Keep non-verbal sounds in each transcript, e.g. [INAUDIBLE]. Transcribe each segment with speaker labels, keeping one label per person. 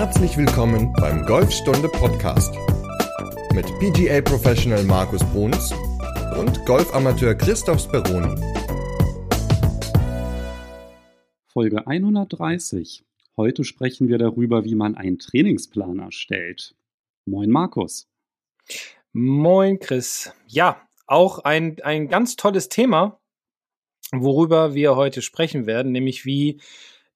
Speaker 1: Herzlich willkommen beim Golfstunde Podcast mit PGA Professional Markus Bruns und Golfamateur Christoph Speroni.
Speaker 2: Folge 130. Heute sprechen wir darüber, wie man einen Trainingsplan erstellt. Moin Markus.
Speaker 3: Moin Chris. Ja, auch ein, ein ganz tolles Thema, worüber wir heute sprechen werden, nämlich wie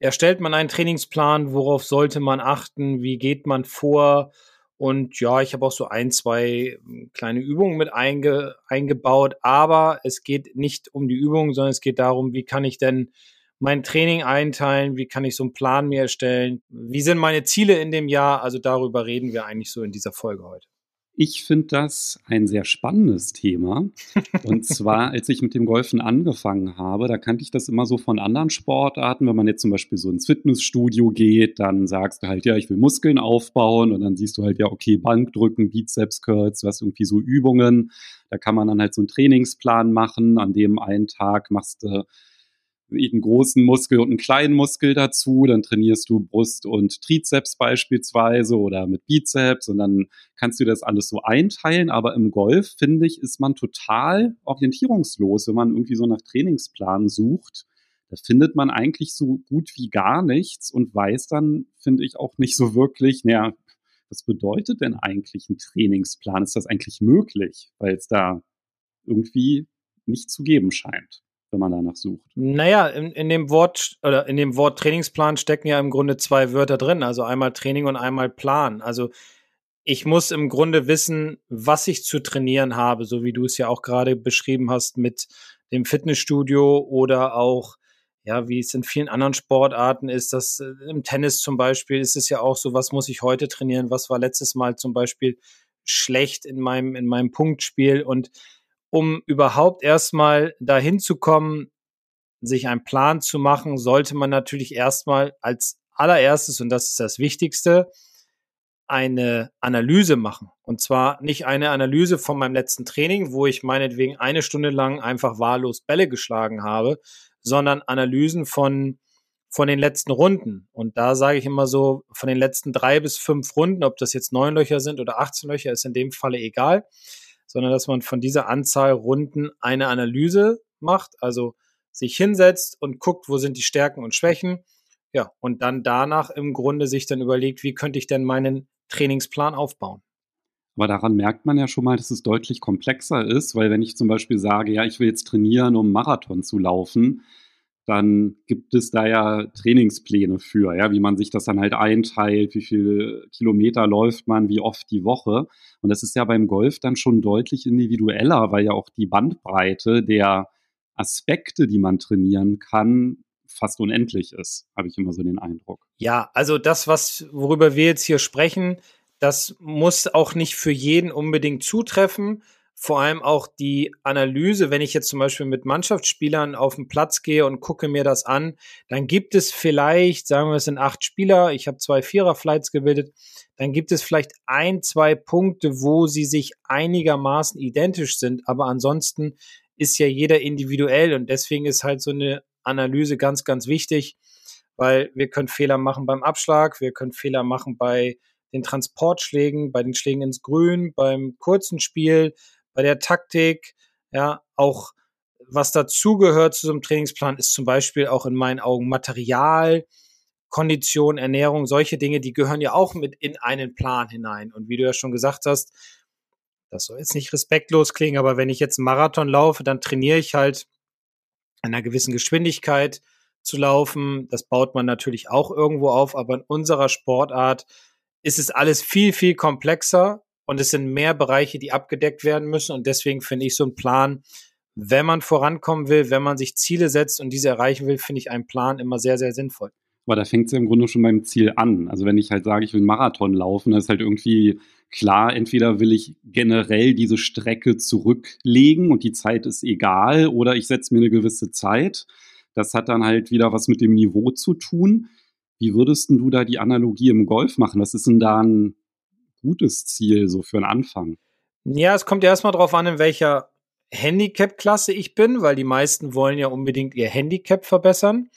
Speaker 3: erstellt man einen Trainingsplan, worauf sollte man achten, wie geht man vor. Und ja, ich habe auch so ein, zwei hm, kleine Übungen mit einge, eingebaut, aber es geht nicht um die Übungen, sondern es geht darum, wie kann ich denn mein Training einteilen, wie kann ich so einen Plan mir erstellen, wie sind meine Ziele in dem Jahr. Also darüber reden wir eigentlich so in dieser Folge heute.
Speaker 2: Ich finde das ein sehr spannendes Thema. Und [LAUGHS] zwar, als ich mit dem Golfen angefangen habe, da kannte ich das immer so von anderen Sportarten. Wenn man jetzt zum Beispiel so ins Fitnessstudio geht, dann sagst du halt, ja, ich will Muskeln aufbauen. Und dann siehst du halt, ja, okay, Bankdrücken, Bizeps Curls, du hast irgendwie so Übungen. Da kann man dann halt so einen Trainingsplan machen. An dem einen Tag machst du einen großen Muskel und einen kleinen Muskel dazu. Dann trainierst du Brust und Trizeps beispielsweise oder mit Bizeps und dann kannst du das alles so einteilen. Aber im Golf, finde ich, ist man total orientierungslos, wenn man irgendwie so nach Trainingsplan sucht. Da findet man eigentlich so gut wie gar nichts und weiß dann, finde ich, auch nicht so wirklich, naja, was bedeutet denn eigentlich ein Trainingsplan? Ist das eigentlich möglich? Weil es da irgendwie nicht zu geben scheint wenn man danach sucht.
Speaker 3: Naja, in, in dem Wort oder in dem Wort Trainingsplan stecken ja im Grunde zwei Wörter drin, also einmal Training und einmal Plan. Also ich muss im Grunde wissen, was ich zu trainieren habe, so wie du es ja auch gerade beschrieben hast mit dem Fitnessstudio oder auch, ja, wie es in vielen anderen Sportarten ist, dass äh, im Tennis zum Beispiel ist es ja auch so, was muss ich heute trainieren, was war letztes Mal zum Beispiel schlecht in meinem, in meinem Punktspiel und um überhaupt erstmal dahin zu kommen, sich einen Plan zu machen, sollte man natürlich erstmal als allererstes, und das ist das Wichtigste, eine Analyse machen. Und zwar nicht eine Analyse von meinem letzten Training, wo ich meinetwegen eine Stunde lang einfach wahllos Bälle geschlagen habe, sondern Analysen von, von den letzten Runden. Und da sage ich immer so, von den letzten drei bis fünf Runden, ob das jetzt neun Löcher sind oder 18 Löcher, ist in dem Falle egal sondern dass man von dieser Anzahl Runden eine Analyse macht, also sich hinsetzt und guckt, wo sind die Stärken und Schwächen. Ja, und dann danach im Grunde sich dann überlegt, wie könnte ich denn meinen Trainingsplan aufbauen.
Speaker 2: Aber daran merkt man ja schon mal, dass es deutlich komplexer ist, weil wenn ich zum Beispiel sage, ja, ich will jetzt trainieren, um Marathon zu laufen, dann gibt es da ja Trainingspläne für, ja, wie man sich das dann halt einteilt, wie viele Kilometer läuft man, wie oft die Woche. Und das ist ja beim Golf dann schon deutlich individueller, weil ja auch die Bandbreite der Aspekte, die man trainieren kann, fast unendlich ist, habe ich immer so den Eindruck.
Speaker 3: Ja, also das, was, worüber wir jetzt hier sprechen, das muss auch nicht für jeden unbedingt zutreffen vor allem auch die Analyse, wenn ich jetzt zum Beispiel mit Mannschaftsspielern auf den Platz gehe und gucke mir das an, dann gibt es vielleicht, sagen wir es sind acht Spieler, ich habe zwei Vierer-Flights gebildet, dann gibt es vielleicht ein, zwei Punkte, wo sie sich einigermaßen identisch sind, aber ansonsten ist ja jeder individuell und deswegen ist halt so eine Analyse ganz, ganz wichtig, weil wir können Fehler machen beim Abschlag, wir können Fehler machen bei den Transportschlägen, bei den Schlägen ins Grün, beim kurzen Spiel, bei der Taktik, ja, auch was dazugehört zu so einem Trainingsplan ist zum Beispiel auch in meinen Augen Material, Kondition, Ernährung, solche Dinge, die gehören ja auch mit in einen Plan hinein. Und wie du ja schon gesagt hast, das soll jetzt nicht respektlos klingen, aber wenn ich jetzt einen Marathon laufe, dann trainiere ich halt in einer gewissen Geschwindigkeit zu laufen. Das baut man natürlich auch irgendwo auf, aber in unserer Sportart ist es alles viel, viel komplexer und es sind mehr Bereiche, die abgedeckt werden müssen. Und deswegen finde ich so einen Plan, wenn man vorankommen will, wenn man sich Ziele setzt und diese erreichen will, finde ich einen Plan immer sehr, sehr sinnvoll.
Speaker 2: Aber da fängt es ja im Grunde schon beim Ziel an. Also wenn ich halt sage, ich will einen Marathon laufen, dann ist halt irgendwie klar, entweder will ich generell diese Strecke zurücklegen und die Zeit ist egal, oder ich setze mir eine gewisse Zeit. Das hat dann halt wieder was mit dem Niveau zu tun. Wie würdest du da die Analogie im Golf machen? Was ist denn da ein gutes Ziel, so für einen Anfang?
Speaker 3: Ja, es kommt erstmal drauf an, in welcher Handicap-Klasse ich bin, weil die meisten wollen ja unbedingt ihr Handicap verbessern.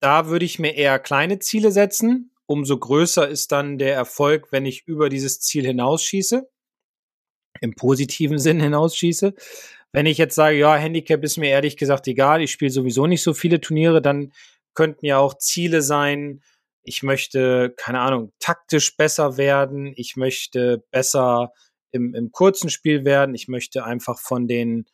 Speaker 3: Da würde ich mir eher kleine Ziele setzen umso größer ist dann der Erfolg, wenn ich über dieses Ziel hinausschieße, im positiven [LAUGHS] Sinn hinausschieße. Wenn ich jetzt sage, ja, Handicap ist mir ehrlich gesagt egal, ich spiele sowieso nicht so viele Turniere, dann könnten ja auch Ziele sein, ich möchte, keine Ahnung, taktisch besser werden, ich möchte besser im, im kurzen Spiel werden, ich möchte einfach von den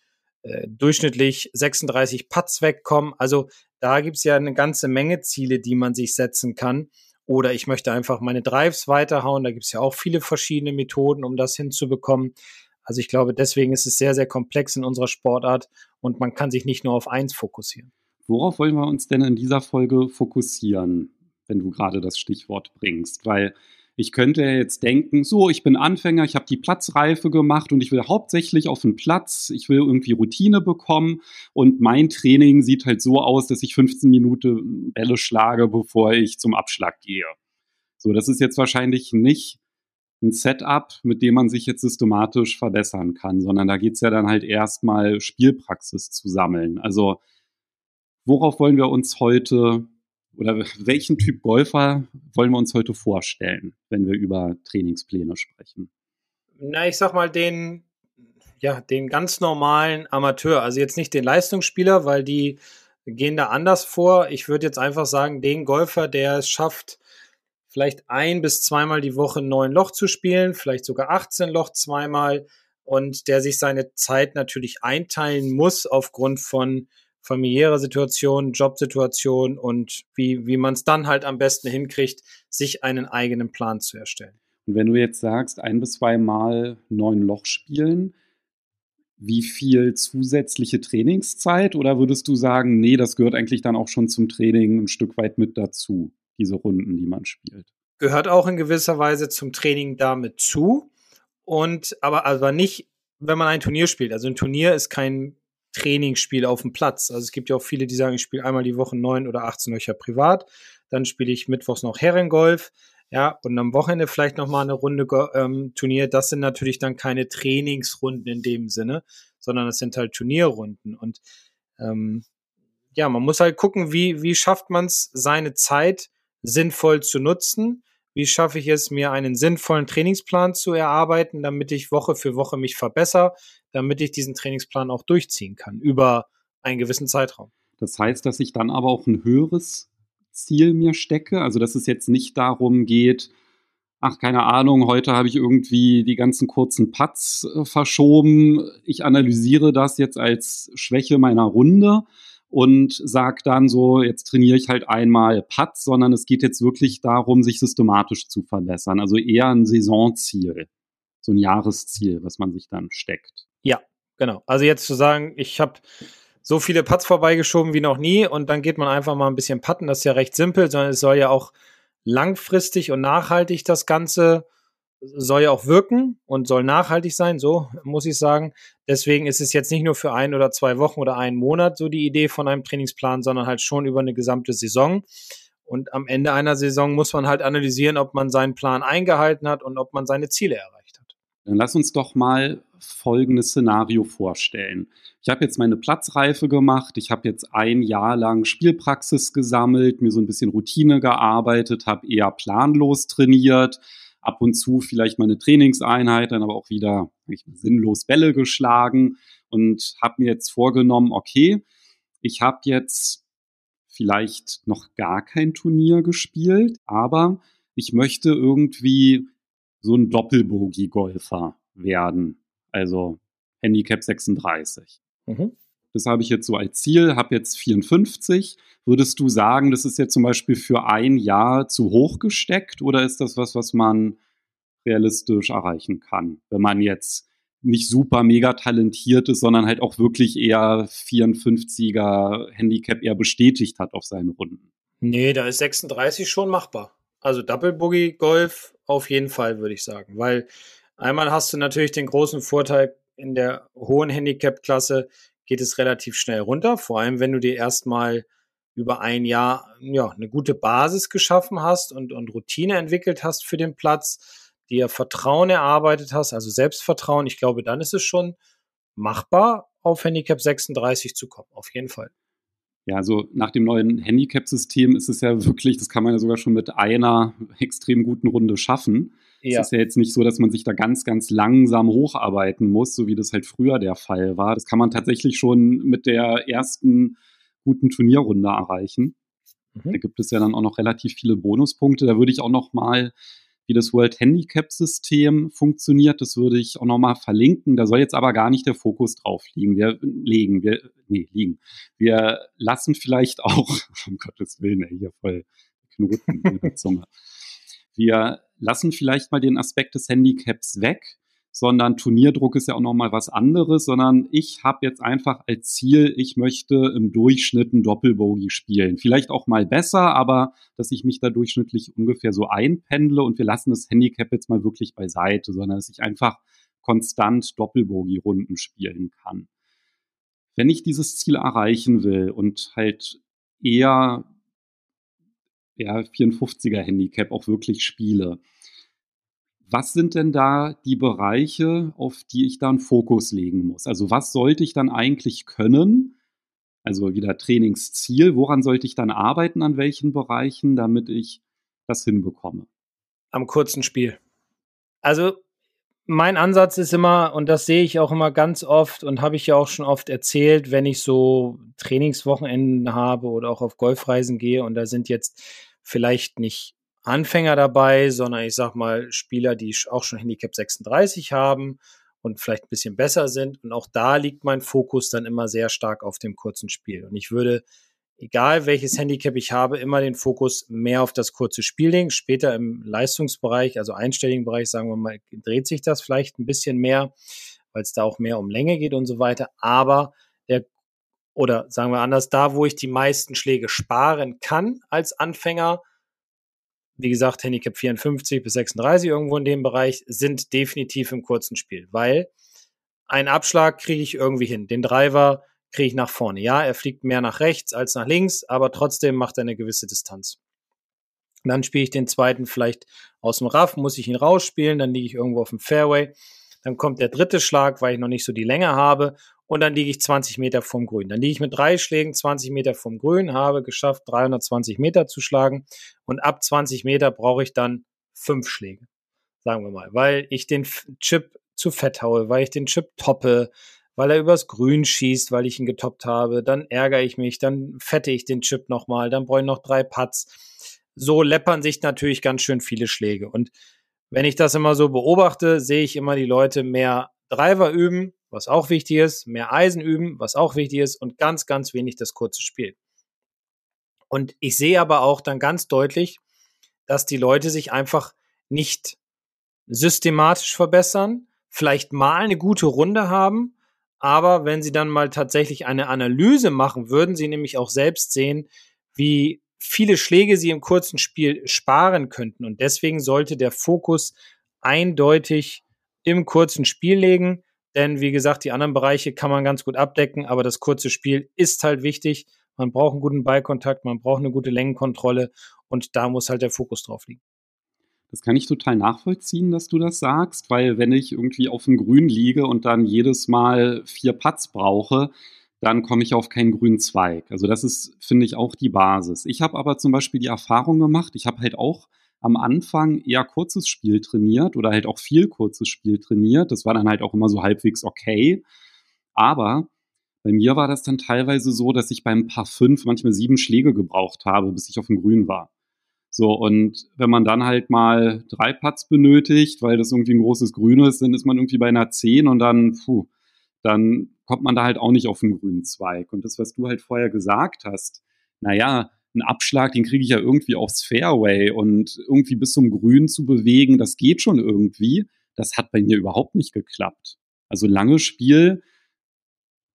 Speaker 3: äh, durchschnittlich 36 Putts wegkommen. Also da gibt's ja eine ganze Menge Ziele, die man sich setzen kann. Oder ich möchte einfach meine Drives weiterhauen. Da gibt's ja auch viele verschiedene Methoden, um das hinzubekommen. Also ich glaube, deswegen ist es sehr, sehr komplex in unserer Sportart und man kann sich nicht nur auf eins fokussieren.
Speaker 2: Worauf wollen wir uns denn in dieser Folge fokussieren? Wenn du gerade das Stichwort bringst, weil ich könnte jetzt denken, so, ich bin Anfänger, ich habe die Platzreife gemacht und ich will hauptsächlich auf den Platz, ich will irgendwie Routine bekommen und mein Training sieht halt so aus, dass ich 15 Minuten Bälle schlage, bevor ich zum Abschlag gehe. So, das ist jetzt wahrscheinlich nicht ein Setup, mit dem man sich jetzt systematisch verbessern kann, sondern da geht es ja dann halt erstmal Spielpraxis zu sammeln. Also worauf wollen wir uns heute oder welchen Typ Golfer wollen wir uns heute vorstellen, wenn wir über Trainingspläne sprechen?
Speaker 3: Na, ich sag mal den, ja, den ganz normalen Amateur, also jetzt nicht den Leistungsspieler, weil die gehen da anders vor. Ich würde jetzt einfach sagen, den Golfer, der es schafft, vielleicht ein bis zweimal die Woche neun Loch zu spielen, vielleicht sogar 18 Loch zweimal und der sich seine Zeit natürlich einteilen muss aufgrund von familiäre Situation, Jobsituation und wie, wie man es dann halt am besten hinkriegt, sich einen eigenen Plan zu erstellen.
Speaker 2: Und wenn du jetzt sagst, ein bis zwei Mal neun Loch spielen, wie viel zusätzliche Trainingszeit oder würdest du sagen, nee, das gehört eigentlich dann auch schon zum Training ein Stück weit mit dazu, diese Runden, die man spielt?
Speaker 3: Gehört auch in gewisser Weise zum Training damit zu und aber aber nicht, wenn man ein Turnier spielt. Also ein Turnier ist kein Trainingsspiel auf dem Platz. Also es gibt ja auch viele, die sagen, ich spiele einmal die Woche neun oder 18 Löcher privat, dann spiele ich mittwochs noch Herrengolf, ja, und am Wochenende vielleicht noch mal eine Runde ähm, Turnier. Das sind natürlich dann keine Trainingsrunden in dem Sinne, sondern das sind halt Turnierrunden. Und ähm, ja, man muss halt gucken, wie, wie schafft man es, seine Zeit sinnvoll zu nutzen wie schaffe ich es, mir einen sinnvollen Trainingsplan zu erarbeiten, damit ich Woche für Woche mich verbessere, damit ich diesen Trainingsplan auch durchziehen kann über einen gewissen Zeitraum.
Speaker 2: Das heißt, dass ich dann aber auch ein höheres Ziel mir stecke, also dass es jetzt nicht darum geht, ach, keine Ahnung, heute habe ich irgendwie die ganzen kurzen Putts äh, verschoben. Ich analysiere das jetzt als Schwäche meiner Runde und sage dann so, jetzt trainiere ich halt einmal Putts, sondern es geht jetzt wirklich darum, sich systematisch zu verbessern. Also eher ein Saisonziel, so ein Jahresziel, was man sich dann steckt.
Speaker 3: Ja, genau. Also jetzt zu sagen, ich habe so viele Putts vorbeigeschoben wie noch nie und dann geht man einfach mal ein bisschen putten, das ist ja recht simpel, sondern es soll ja auch langfristig und nachhaltig das Ganze soll ja auch wirken und soll nachhaltig sein, so muss ich sagen. Deswegen ist es jetzt nicht nur für ein oder zwei Wochen oder einen Monat so die Idee von einem Trainingsplan, sondern halt schon über eine gesamte Saison. Und am Ende einer Saison muss man halt analysieren, ob man seinen Plan eingehalten hat und ob man seine Ziele erreicht hat.
Speaker 2: Dann lass uns doch mal folgendes Szenario vorstellen. Ich habe jetzt meine Platzreife gemacht, ich habe jetzt ein Jahr lang Spielpraxis gesammelt, mir so ein bisschen Routine gearbeitet, habe eher planlos trainiert, ab und zu vielleicht mal eine Trainingseinheit, dann aber auch wieder sinnlos Bälle geschlagen und habe mir jetzt vorgenommen, okay, ich habe jetzt vielleicht noch gar kein Turnier gespielt, aber ich möchte irgendwie so ein Doppelbogie-Golfer werden. Also Handicap 36. Mhm. Das habe ich jetzt so als Ziel, habe jetzt 54. Würdest du sagen, das ist jetzt zum Beispiel für ein Jahr zu hoch gesteckt oder ist das was, was man realistisch erreichen kann, wenn man jetzt nicht super mega talentiert ist, sondern halt auch wirklich eher 54er Handicap eher bestätigt hat auf seinen Runden?
Speaker 3: Nee, da ist 36 schon machbar. Also Double Boogie Golf auf jeden Fall, würde ich sagen, weil einmal hast du natürlich den großen Vorteil in der hohen Handicap-Klasse, geht es relativ schnell runter. Vor allem, wenn du dir erstmal über ein Jahr ja, eine gute Basis geschaffen hast und, und Routine entwickelt hast für den Platz, dir Vertrauen erarbeitet hast, also Selbstvertrauen, ich glaube, dann ist es schon machbar, auf Handicap 36 zu kommen, auf jeden Fall.
Speaker 2: Ja, also nach dem neuen Handicap-System ist es ja wirklich, das kann man ja sogar schon mit einer extrem guten Runde schaffen. Ja. Es ist ja jetzt nicht so, dass man sich da ganz, ganz langsam hocharbeiten muss, so wie das halt früher der Fall war. Das kann man tatsächlich schon mit der ersten guten Turnierrunde erreichen. Mhm. Da gibt es ja dann auch noch relativ viele Bonuspunkte. Da würde ich auch noch mal wie das World Handicap System funktioniert. Das würde ich auch nochmal verlinken. Da soll jetzt aber gar nicht der Fokus drauf liegen. Wir legen, wir, nee, liegen. Wir lassen vielleicht [LAUGHS] auch, um Gottes Willen, ey, hier voll Knoten in der Zunge. Wir lassen vielleicht mal den Aspekt des Handicaps weg sondern Turnierdruck ist ja auch nochmal was anderes, sondern ich habe jetzt einfach als Ziel, ich möchte im Durchschnitt ein Doppelbogey spielen. Vielleicht auch mal besser, aber dass ich mich da durchschnittlich ungefähr so einpendle und wir lassen das Handicap jetzt mal wirklich beiseite, sondern dass ich einfach konstant Doppelbogey-Runden spielen kann. Wenn ich dieses Ziel erreichen will und halt eher ja, 54er Handicap auch wirklich spiele, was sind denn da die Bereiche, auf die ich dann Fokus legen muss? Also was sollte ich dann eigentlich können? Also wieder Trainingsziel. Woran sollte ich dann arbeiten, an welchen Bereichen, damit ich das hinbekomme?
Speaker 3: Am kurzen Spiel. Also mein Ansatz ist immer, und das sehe ich auch immer ganz oft und habe ich ja auch schon oft erzählt, wenn ich so Trainingswochenenden habe oder auch auf Golfreisen gehe und da sind jetzt vielleicht nicht Anfänger dabei, sondern ich sag mal Spieler, die auch schon Handicap 36 haben und vielleicht ein bisschen besser sind. Und auch da liegt mein Fokus dann immer sehr stark auf dem kurzen Spiel. Und ich würde, egal welches Handicap ich habe, immer den Fokus mehr auf das kurze Spiel legen. Später im Leistungsbereich, also einstelligen Bereich, sagen wir mal, dreht sich das vielleicht ein bisschen mehr, weil es da auch mehr um Länge geht und so weiter. Aber der oder sagen wir anders, da, wo ich die meisten Schläge sparen kann als Anfänger, wie gesagt, Handicap 54 bis 36 irgendwo in dem Bereich, sind definitiv im kurzen Spiel, weil einen Abschlag kriege ich irgendwie hin. Den Driver kriege ich nach vorne. Ja, er fliegt mehr nach rechts als nach links, aber trotzdem macht er eine gewisse Distanz. Dann spiele ich den zweiten vielleicht aus dem Raff, muss ich ihn rausspielen, dann liege ich irgendwo auf dem Fairway. Dann kommt der dritte Schlag, weil ich noch nicht so die Länge habe und dann liege ich 20 Meter vom Grün. Dann liege ich mit drei Schlägen 20 Meter vom Grün, habe geschafft, 320 Meter zu schlagen und ab 20 Meter brauche ich dann fünf Schläge, sagen wir mal, weil ich den Chip zu fett haue, weil ich den Chip toppe, weil er übers Grün schießt, weil ich ihn getoppt habe, dann ärgere ich mich, dann fette ich den Chip nochmal, dann brauche ich noch drei Putts. So läppern sich natürlich ganz schön viele Schläge. Und wenn ich das immer so beobachte, sehe ich immer die Leute mehr Driver üben, was auch wichtig ist, mehr Eisen üben, was auch wichtig ist und ganz, ganz wenig das kurze Spiel. Und ich sehe aber auch dann ganz deutlich, dass die Leute sich einfach nicht systematisch verbessern, vielleicht mal eine gute Runde haben, aber wenn sie dann mal tatsächlich eine Analyse machen, würden sie nämlich auch selbst sehen, wie viele Schläge sie im kurzen Spiel sparen könnten. Und deswegen sollte der Fokus eindeutig im kurzen Spiel legen. Denn wie gesagt, die anderen Bereiche kann man ganz gut abdecken, aber das kurze Spiel ist halt wichtig. Man braucht einen guten Ballkontakt, man braucht eine gute Längenkontrolle und da muss halt der Fokus drauf liegen.
Speaker 2: Das kann ich total nachvollziehen, dass du das sagst, weil wenn ich irgendwie auf dem Grün liege und dann jedes Mal vier Putts brauche, dann komme ich auf keinen grünen Zweig. Also das ist, finde ich, auch die Basis. Ich habe aber zum Beispiel die Erfahrung gemacht, ich habe halt auch am Anfang eher kurzes Spiel trainiert oder halt auch viel kurzes Spiel trainiert. Das war dann halt auch immer so halbwegs okay. Aber bei mir war das dann teilweise so, dass ich beim Paar fünf manchmal sieben Schläge gebraucht habe, bis ich auf dem Grün war. So, und wenn man dann halt mal drei Putts benötigt, weil das irgendwie ein großes Grün ist, dann ist man irgendwie bei einer zehn und dann, puh, dann kommt man da halt auch nicht auf den grünen Zweig. Und das, was du halt vorher gesagt hast, naja, einen Abschlag, den kriege ich ja irgendwie aufs Fairway und irgendwie bis zum Grün zu bewegen, das geht schon irgendwie. Das hat bei mir überhaupt nicht geklappt. Also langes Spiel,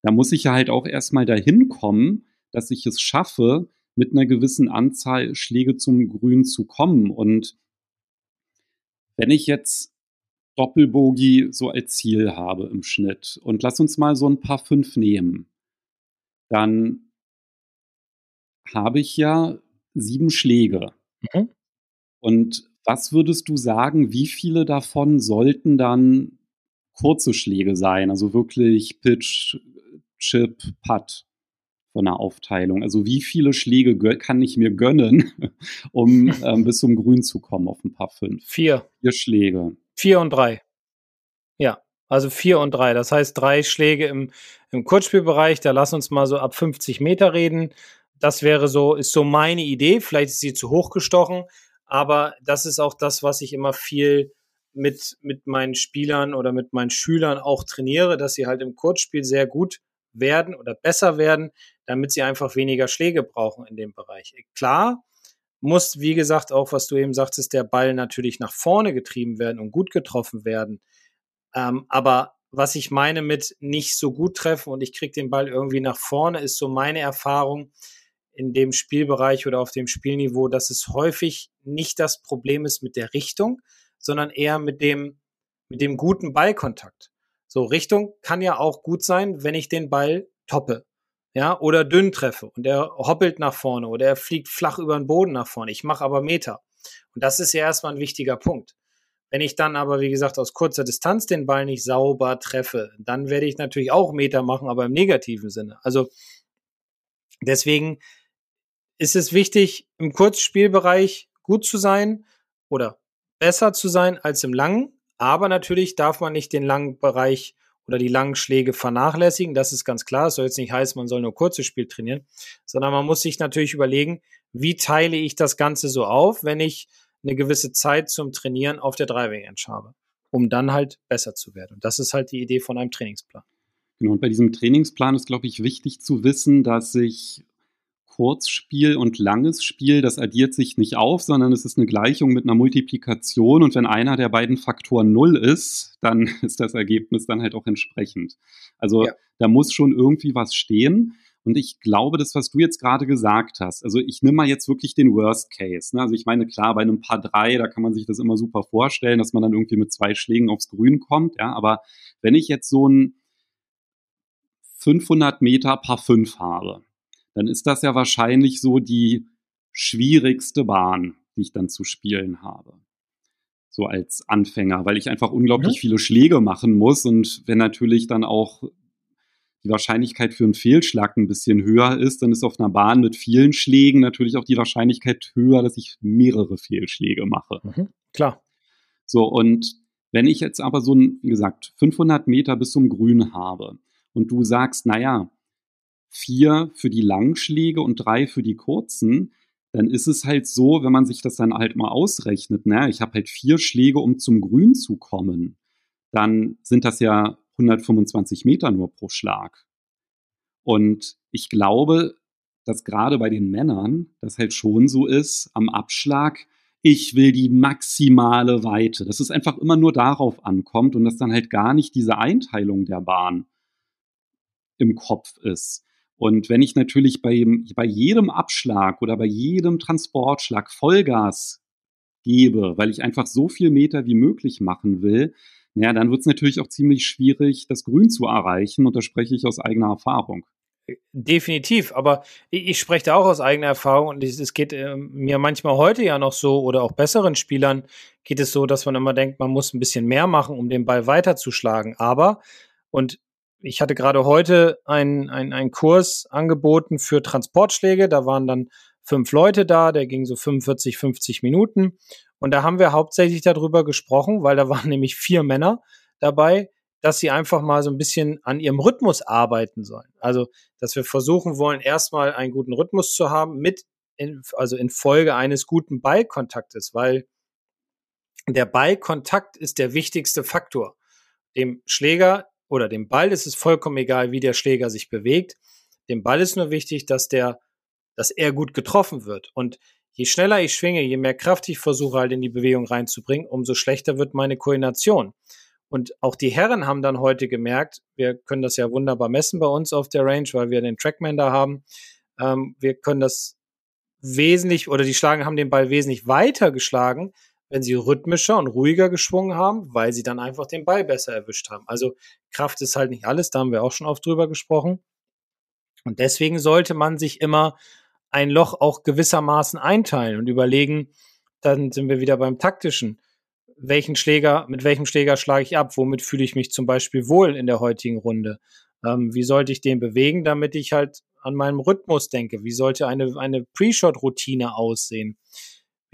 Speaker 2: da muss ich ja halt auch erstmal dahin kommen, dass ich es schaffe, mit einer gewissen Anzahl Schläge zum Grün zu kommen. Und wenn ich jetzt Doppelbogie so als Ziel habe im Schnitt und lass uns mal so ein paar fünf nehmen, dann habe ich ja sieben Schläge. Mhm. Und was würdest du sagen, wie viele davon sollten dann kurze Schläge sein? Also wirklich Pitch, Chip, Putt von der Aufteilung. Also wie viele Schläge kann ich mir gönnen, [LAUGHS] um ähm, bis zum Grün zu kommen auf ein paar fünf?
Speaker 3: Vier.
Speaker 2: Vier Schläge.
Speaker 3: Vier und drei. Ja, also vier und drei. Das heißt drei Schläge im, im Kurzspielbereich. Da lass uns mal so ab 50 Meter reden. Das wäre so, ist so meine Idee. Vielleicht ist sie zu hoch gestochen, aber das ist auch das, was ich immer viel mit, mit meinen Spielern oder mit meinen Schülern auch trainiere, dass sie halt im Kurzspiel sehr gut werden oder besser werden, damit sie einfach weniger Schläge brauchen in dem Bereich. Klar, muss, wie gesagt, auch was du eben sagtest, der Ball natürlich nach vorne getrieben werden und gut getroffen werden. Ähm, aber was ich meine mit nicht so gut treffen und ich kriege den Ball irgendwie nach vorne, ist so meine Erfahrung in dem Spielbereich oder auf dem Spielniveau, dass es häufig nicht das Problem ist mit der Richtung, sondern eher mit dem, mit dem guten Ballkontakt. So, Richtung kann ja auch gut sein, wenn ich den Ball toppe. Ja, oder dünn treffe und er hoppelt nach vorne oder er fliegt flach über den Boden nach vorne. Ich mache aber Meter. Und das ist ja erstmal ein wichtiger Punkt. Wenn ich dann aber, wie gesagt, aus kurzer Distanz den Ball nicht sauber treffe, dann werde ich natürlich auch Meter machen, aber im negativen Sinne. Also deswegen ist es wichtig, im Kurzspielbereich gut zu sein oder besser zu sein als im langen. Aber natürlich darf man nicht den langen Bereich oder die langen Schläge vernachlässigen. Das ist ganz klar. Es soll jetzt nicht heißen, man soll nur kurzes Spiel trainieren, sondern man muss sich natürlich überlegen, wie teile ich das Ganze so auf, wenn ich eine gewisse Zeit zum Trainieren auf der Driving Range habe, um dann halt besser zu werden. Und das ist halt die Idee von einem Trainingsplan.
Speaker 2: Genau, und bei diesem Trainingsplan ist, glaube ich, wichtig zu wissen, dass ich Kurzspiel und langes Spiel, das addiert sich nicht auf, sondern es ist eine Gleichung mit einer Multiplikation und wenn einer der beiden Faktoren null ist, dann [LAUGHS] ist das Ergebnis dann halt auch entsprechend. Also ja. da muss schon irgendwie was stehen. Und ich glaube, das, was du jetzt gerade gesagt hast, also ich nehme mal jetzt wirklich den Worst Case. Ne? Also ich meine, klar, bei einem Paar drei, da kann man sich das immer super vorstellen, dass man dann irgendwie mit zwei Schlägen aufs Grün kommt. Ja, aber wenn ich jetzt so ein 500 Meter Paar fünf habe, dann ist das ja wahrscheinlich so die schwierigste Bahn, die ich dann zu spielen habe. So als Anfänger, weil ich einfach unglaublich mhm. viele Schläge machen muss und wenn natürlich dann auch die Wahrscheinlichkeit für einen Fehlschlag ein bisschen höher ist, dann ist auf einer Bahn mit vielen Schlägen natürlich auch die Wahrscheinlichkeit höher, dass ich mehrere Fehlschläge mache.
Speaker 3: Mhm, klar.
Speaker 2: So, und wenn ich jetzt aber so ein, wie gesagt, 500 Meter bis zum Grün habe und du sagst, naja, vier für die Langschläge und drei für die kurzen, dann ist es halt so, wenn man sich das dann halt mal ausrechnet, ne, ich habe halt vier Schläge, um zum Grün zu kommen, dann sind das ja 125 Meter nur pro Schlag. Und ich glaube, dass gerade bei den Männern das halt schon so ist, am Abschlag, ich will die maximale Weite, dass es einfach immer nur darauf ankommt und dass dann halt gar nicht diese Einteilung der Bahn im Kopf ist. Und wenn ich natürlich bei, bei jedem Abschlag oder bei jedem Transportschlag Vollgas gebe, weil ich einfach so viel Meter wie möglich machen will, naja, dann wird es natürlich auch ziemlich schwierig, das Grün zu erreichen. Und da spreche ich aus eigener Erfahrung.
Speaker 3: Definitiv, aber ich, spreche da auch aus eigener Erfahrung und es, es geht äh, mir manchmal heute ja noch so oder auch besseren Spielern geht es so, dass man immer denkt, man muss ein bisschen mehr machen, um den Ball weiterzuschlagen. Aber, und ich hatte gerade heute einen ein Kurs angeboten für Transportschläge. Da waren dann fünf Leute da, der ging so 45, 50 Minuten. Und da haben wir hauptsächlich darüber gesprochen, weil da [LAUGHS] waren nämlich vier Männer dabei, dass sie einfach mal so ein bisschen an ihrem Rhythmus arbeiten sollen. Also, dass wir versuchen wollen, erstmal einen guten Rhythmus zu haben, mit, in, also in Folge eines guten Ballkontaktes, weil der Ballkontakt ist der wichtigste Faktor. Dem Schläger oder dem Ball ist es vollkommen egal, wie der Schläger sich bewegt. Dem Ball ist nur wichtig, dass der, dass er gut getroffen wird. Und je schneller ich schwinge, je mehr Kraft ich versuche halt in die Bewegung reinzubringen, umso schlechter wird meine Koordination. Und auch die Herren haben dann heute gemerkt, wir können das ja wunderbar messen bei uns auf der Range, weil wir den Trackman da haben. Ähm, wir können das wesentlich oder die Schlagen haben den Ball wesentlich weiter geschlagen, wenn sie rhythmischer und ruhiger geschwungen haben, weil sie dann einfach den Ball besser erwischt haben. Also Kraft ist halt nicht alles, da haben wir auch schon oft drüber gesprochen. Und deswegen sollte man sich immer ein Loch auch gewissermaßen einteilen und überlegen, dann sind wir wieder beim taktischen. Welchen Schläger, mit welchem Schläger schlage ich ab? Womit fühle ich mich zum Beispiel wohl in der heutigen Runde? Ähm, wie sollte ich den bewegen, damit ich halt an meinem Rhythmus denke. Wie sollte eine, eine Pre-Shot-Routine aussehen?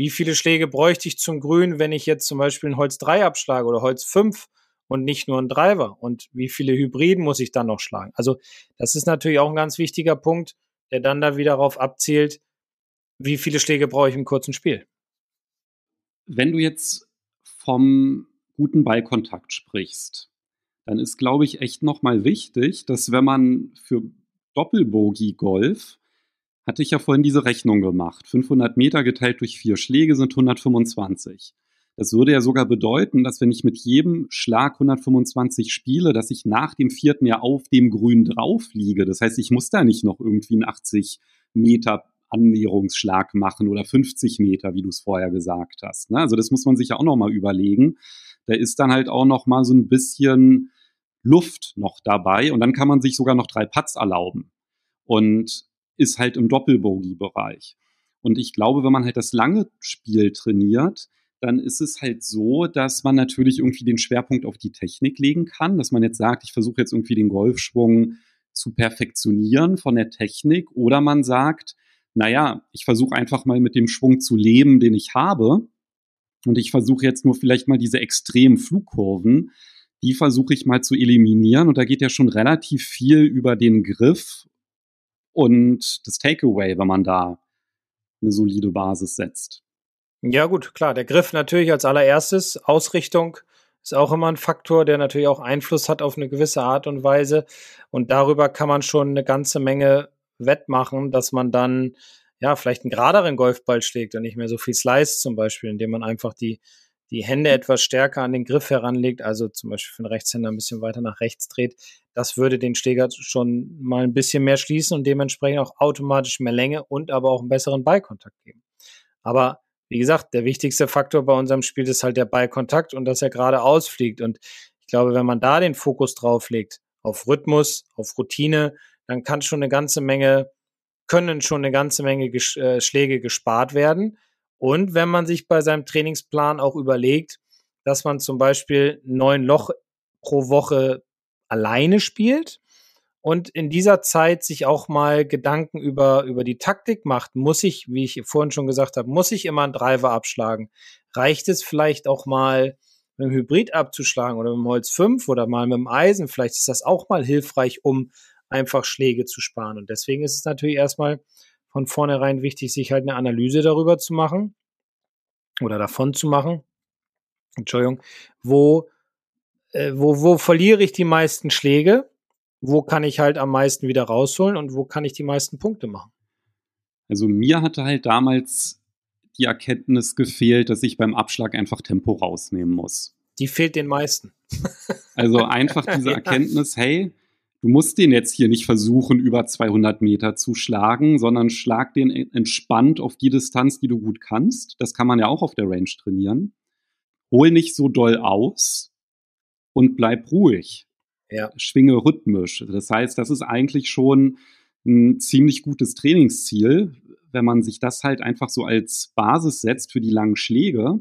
Speaker 3: Wie viele Schläge bräuchte ich zum Grün, wenn ich jetzt zum Beispiel ein Holz 3 abschlage oder Holz 5 und nicht nur ein Driver? Und wie viele Hybriden muss ich dann noch schlagen? Also, das ist natürlich auch ein ganz wichtiger Punkt, der dann da wieder darauf abzielt, wie viele Schläge brauche ich im kurzen Spiel.
Speaker 2: Wenn du jetzt vom guten Ballkontakt sprichst, dann ist, glaube ich, echt nochmal wichtig, dass wenn man für Doppelbogie Golf, hatte ich ja vorhin diese Rechnung gemacht, 500 Meter geteilt durch vier Schläge sind 125. Das würde ja sogar bedeuten, dass wenn ich mit jedem Schlag 125 spiele, dass ich nach dem vierten ja auf dem Grün drauf liege. Das heißt, ich muss da nicht noch irgendwie einen 80 Meter Annäherungsschlag machen oder 50 Meter, wie du es vorher gesagt hast. Ne? Also das muss man sich ja auch noch mal überlegen. Da ist dann halt auch noch mal so ein bisschen Luft noch dabei und dann kann man sich sogar noch drei Putts erlauben und ist halt im Doppelbogey-Bereich. Und ich glaube, wenn man halt das lange Spiel trainiert, dann ist es halt so, dass man natürlich irgendwie den Schwerpunkt auf die Technik legen kann, dass man jetzt sagt, ich versuche jetzt irgendwie den Golfschwung zu perfektionieren von der Technik. Oder man sagt, naja, ich versuche einfach mal mit dem Schwung zu leben, den ich habe. Und ich versuche jetzt nur vielleicht mal diese extremen Flugkurven, die versuche ich mal zu eliminieren. Und da geht ja schon relativ viel über den Griff und das Takeaway, wenn man da eine solide Basis setzt.
Speaker 3: Ja, gut, klar. Der Griff natürlich als allererstes. Ausrichtung ist auch immer ein Faktor, der natürlich auch Einfluss hat auf eine gewisse Art und Weise. Und darüber kann man schon eine ganze Menge wettmachen, dass man dann ja vielleicht einen geraderen Golfball schlägt und nicht mehr so viel Slice zum Beispiel, indem man einfach die, die Hände etwas stärker an den Griff heranlegt, also zum Beispiel für den Rechtshänder ein bisschen weiter nach rechts dreht. Das würde den Schläger schon mal ein bisschen mehr schließen und dementsprechend auch automatisch mehr Länge und aber auch einen besseren Ballkontakt geben. Aber wie gesagt, der wichtigste Faktor bei unserem Spiel ist halt der Ballkontakt und dass er gerade ausfliegt. Und ich glaube, wenn man da den Fokus drauf legt, auf Rhythmus, auf Routine, dann kann schon eine ganze Menge, können schon eine ganze Menge äh, Schläge gespart werden. Und wenn man sich bei seinem Trainingsplan auch überlegt, dass man zum Beispiel neun Loch pro Woche alleine spielt, und in dieser Zeit sich auch mal Gedanken über, über die Taktik macht, muss ich, wie ich vorhin schon gesagt habe, muss ich immer einen Driver abschlagen? Reicht es vielleicht auch mal mit dem Hybrid abzuschlagen oder mit dem Holz 5 oder mal mit dem Eisen? Vielleicht ist das auch mal hilfreich, um einfach Schläge zu sparen. Und deswegen ist es natürlich erstmal von vornherein wichtig, sich halt eine Analyse darüber zu machen oder davon zu machen. Entschuldigung, wo, äh, wo, wo verliere ich die meisten Schläge? wo kann ich halt am meisten wieder rausholen und wo kann ich die meisten Punkte machen?
Speaker 2: Also mir hatte halt damals die Erkenntnis gefehlt, dass ich beim Abschlag einfach Tempo rausnehmen muss.
Speaker 3: Die fehlt den meisten.
Speaker 2: Also einfach [LAUGHS] diese Erkenntnis, hey, du musst den jetzt hier nicht versuchen, über 200 Meter zu schlagen, sondern schlag den entspannt auf die Distanz, die du gut kannst. Das kann man ja auch auf der Range trainieren. Hol nicht so doll aus und bleib ruhig ja. schwinge rhythmisch. Das heißt, das ist eigentlich schon ein ziemlich gutes Trainingsziel, wenn man sich das halt einfach so als Basis setzt für die langen Schläge.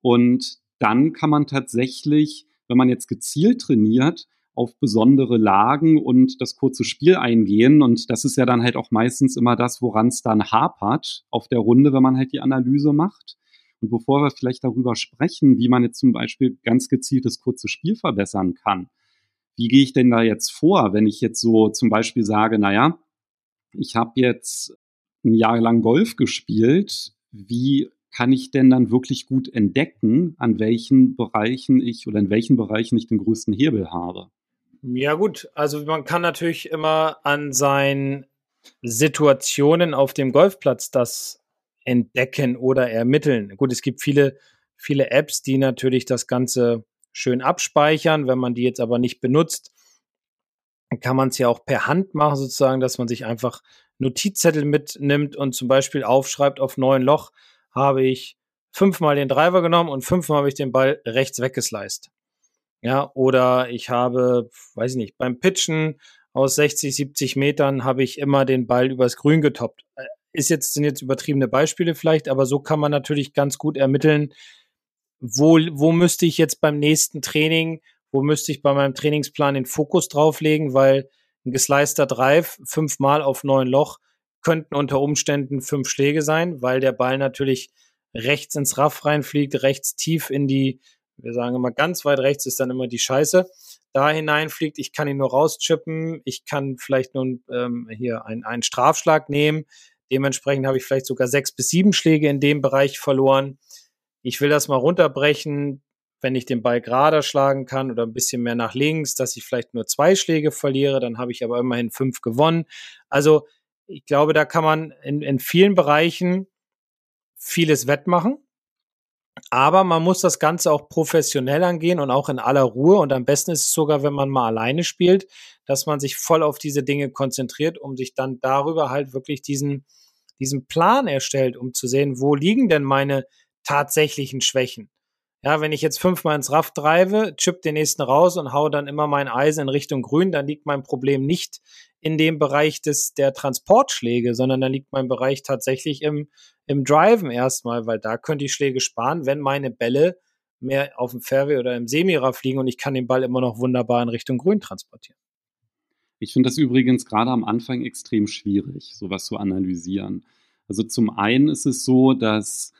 Speaker 2: Und dann kann man tatsächlich, wenn man jetzt gezielt trainiert, auf besondere Lagen und das kurze Spiel eingehen. Und das ist ja dann halt auch meistens immer das, woran es dann hapert auf der Runde, wenn man halt die Analyse macht. Und bevor wir vielleicht darüber sprechen, wie man jetzt zum Beispiel ganz gezielt das kurze Spiel verbessern kann, wie gehe ich denn da jetzt vor, wenn ich jetzt so zum Beispiel sage, naja, ich habe jetzt ein Jahr lang Golf gespielt, wie kann ich denn dann wirklich gut entdecken, an welchen Bereichen ich oder in welchen Bereichen ich den größten Hebel habe?
Speaker 3: Ja gut, also man kann natürlich immer an seinen Situationen auf dem Golfplatz das entdecken oder ermitteln. Gut, es gibt viele, viele Apps, die natürlich das Ganze schön abspeichern. Wenn man die jetzt aber nicht benutzt, kann man es ja auch per Hand machen, sozusagen, dass man sich einfach Notizzettel mitnimmt und zum Beispiel aufschreibt, auf neun Loch habe ich fünfmal den Driver genommen und fünfmal habe ich den Ball rechts weggesliced. Ja, oder ich habe, weiß ich nicht, beim Pitchen aus 60, 70 Metern habe ich immer den Ball übers Grün getoppt. Äh, ist jetzt, sind jetzt übertriebene Beispiele vielleicht, aber so kann man natürlich ganz gut ermitteln, wo, wo müsste ich jetzt beim nächsten Training, wo müsste ich bei meinem Trainingsplan den Fokus drauflegen, weil ein gesleister Drive, fünfmal auf neun Loch, könnten unter Umständen fünf Schläge sein, weil der Ball natürlich rechts ins Raff reinfliegt, rechts tief in die, wir sagen immer ganz weit rechts ist dann immer die Scheiße, da hineinfliegt. Ich kann ihn nur rauschippen, ich kann vielleicht nur ähm, hier einen, einen Strafschlag nehmen. Dementsprechend habe ich vielleicht sogar sechs bis sieben Schläge in dem Bereich verloren. Ich will das mal runterbrechen, wenn ich den Ball gerade schlagen kann oder ein bisschen mehr nach links, dass ich vielleicht nur zwei Schläge verliere, dann habe ich aber immerhin fünf gewonnen. Also ich glaube, da kann man in, in vielen Bereichen vieles wettmachen. Aber man muss das Ganze auch professionell angehen und auch in aller Ruhe. Und am besten ist es sogar, wenn man mal alleine spielt, dass man sich voll auf diese Dinge konzentriert, um sich dann darüber halt wirklich diesen, diesen Plan erstellt, um zu sehen, wo liegen denn meine tatsächlichen Schwächen. Ja, wenn ich jetzt fünfmal ins Raff treibe, chip den nächsten raus und hau dann immer mein Eisen in Richtung Grün, dann liegt mein Problem nicht in dem Bereich des, der Transportschläge, sondern dann liegt mein Bereich tatsächlich im, im Driven erstmal, weil da könnte ich Schläge sparen, wenn meine Bälle mehr auf dem Fairway oder im Semira fliegen und ich kann den Ball immer noch wunderbar in Richtung Grün transportieren.
Speaker 2: Ich finde das übrigens gerade am Anfang extrem schwierig, sowas zu analysieren. Also zum einen ist es so, dass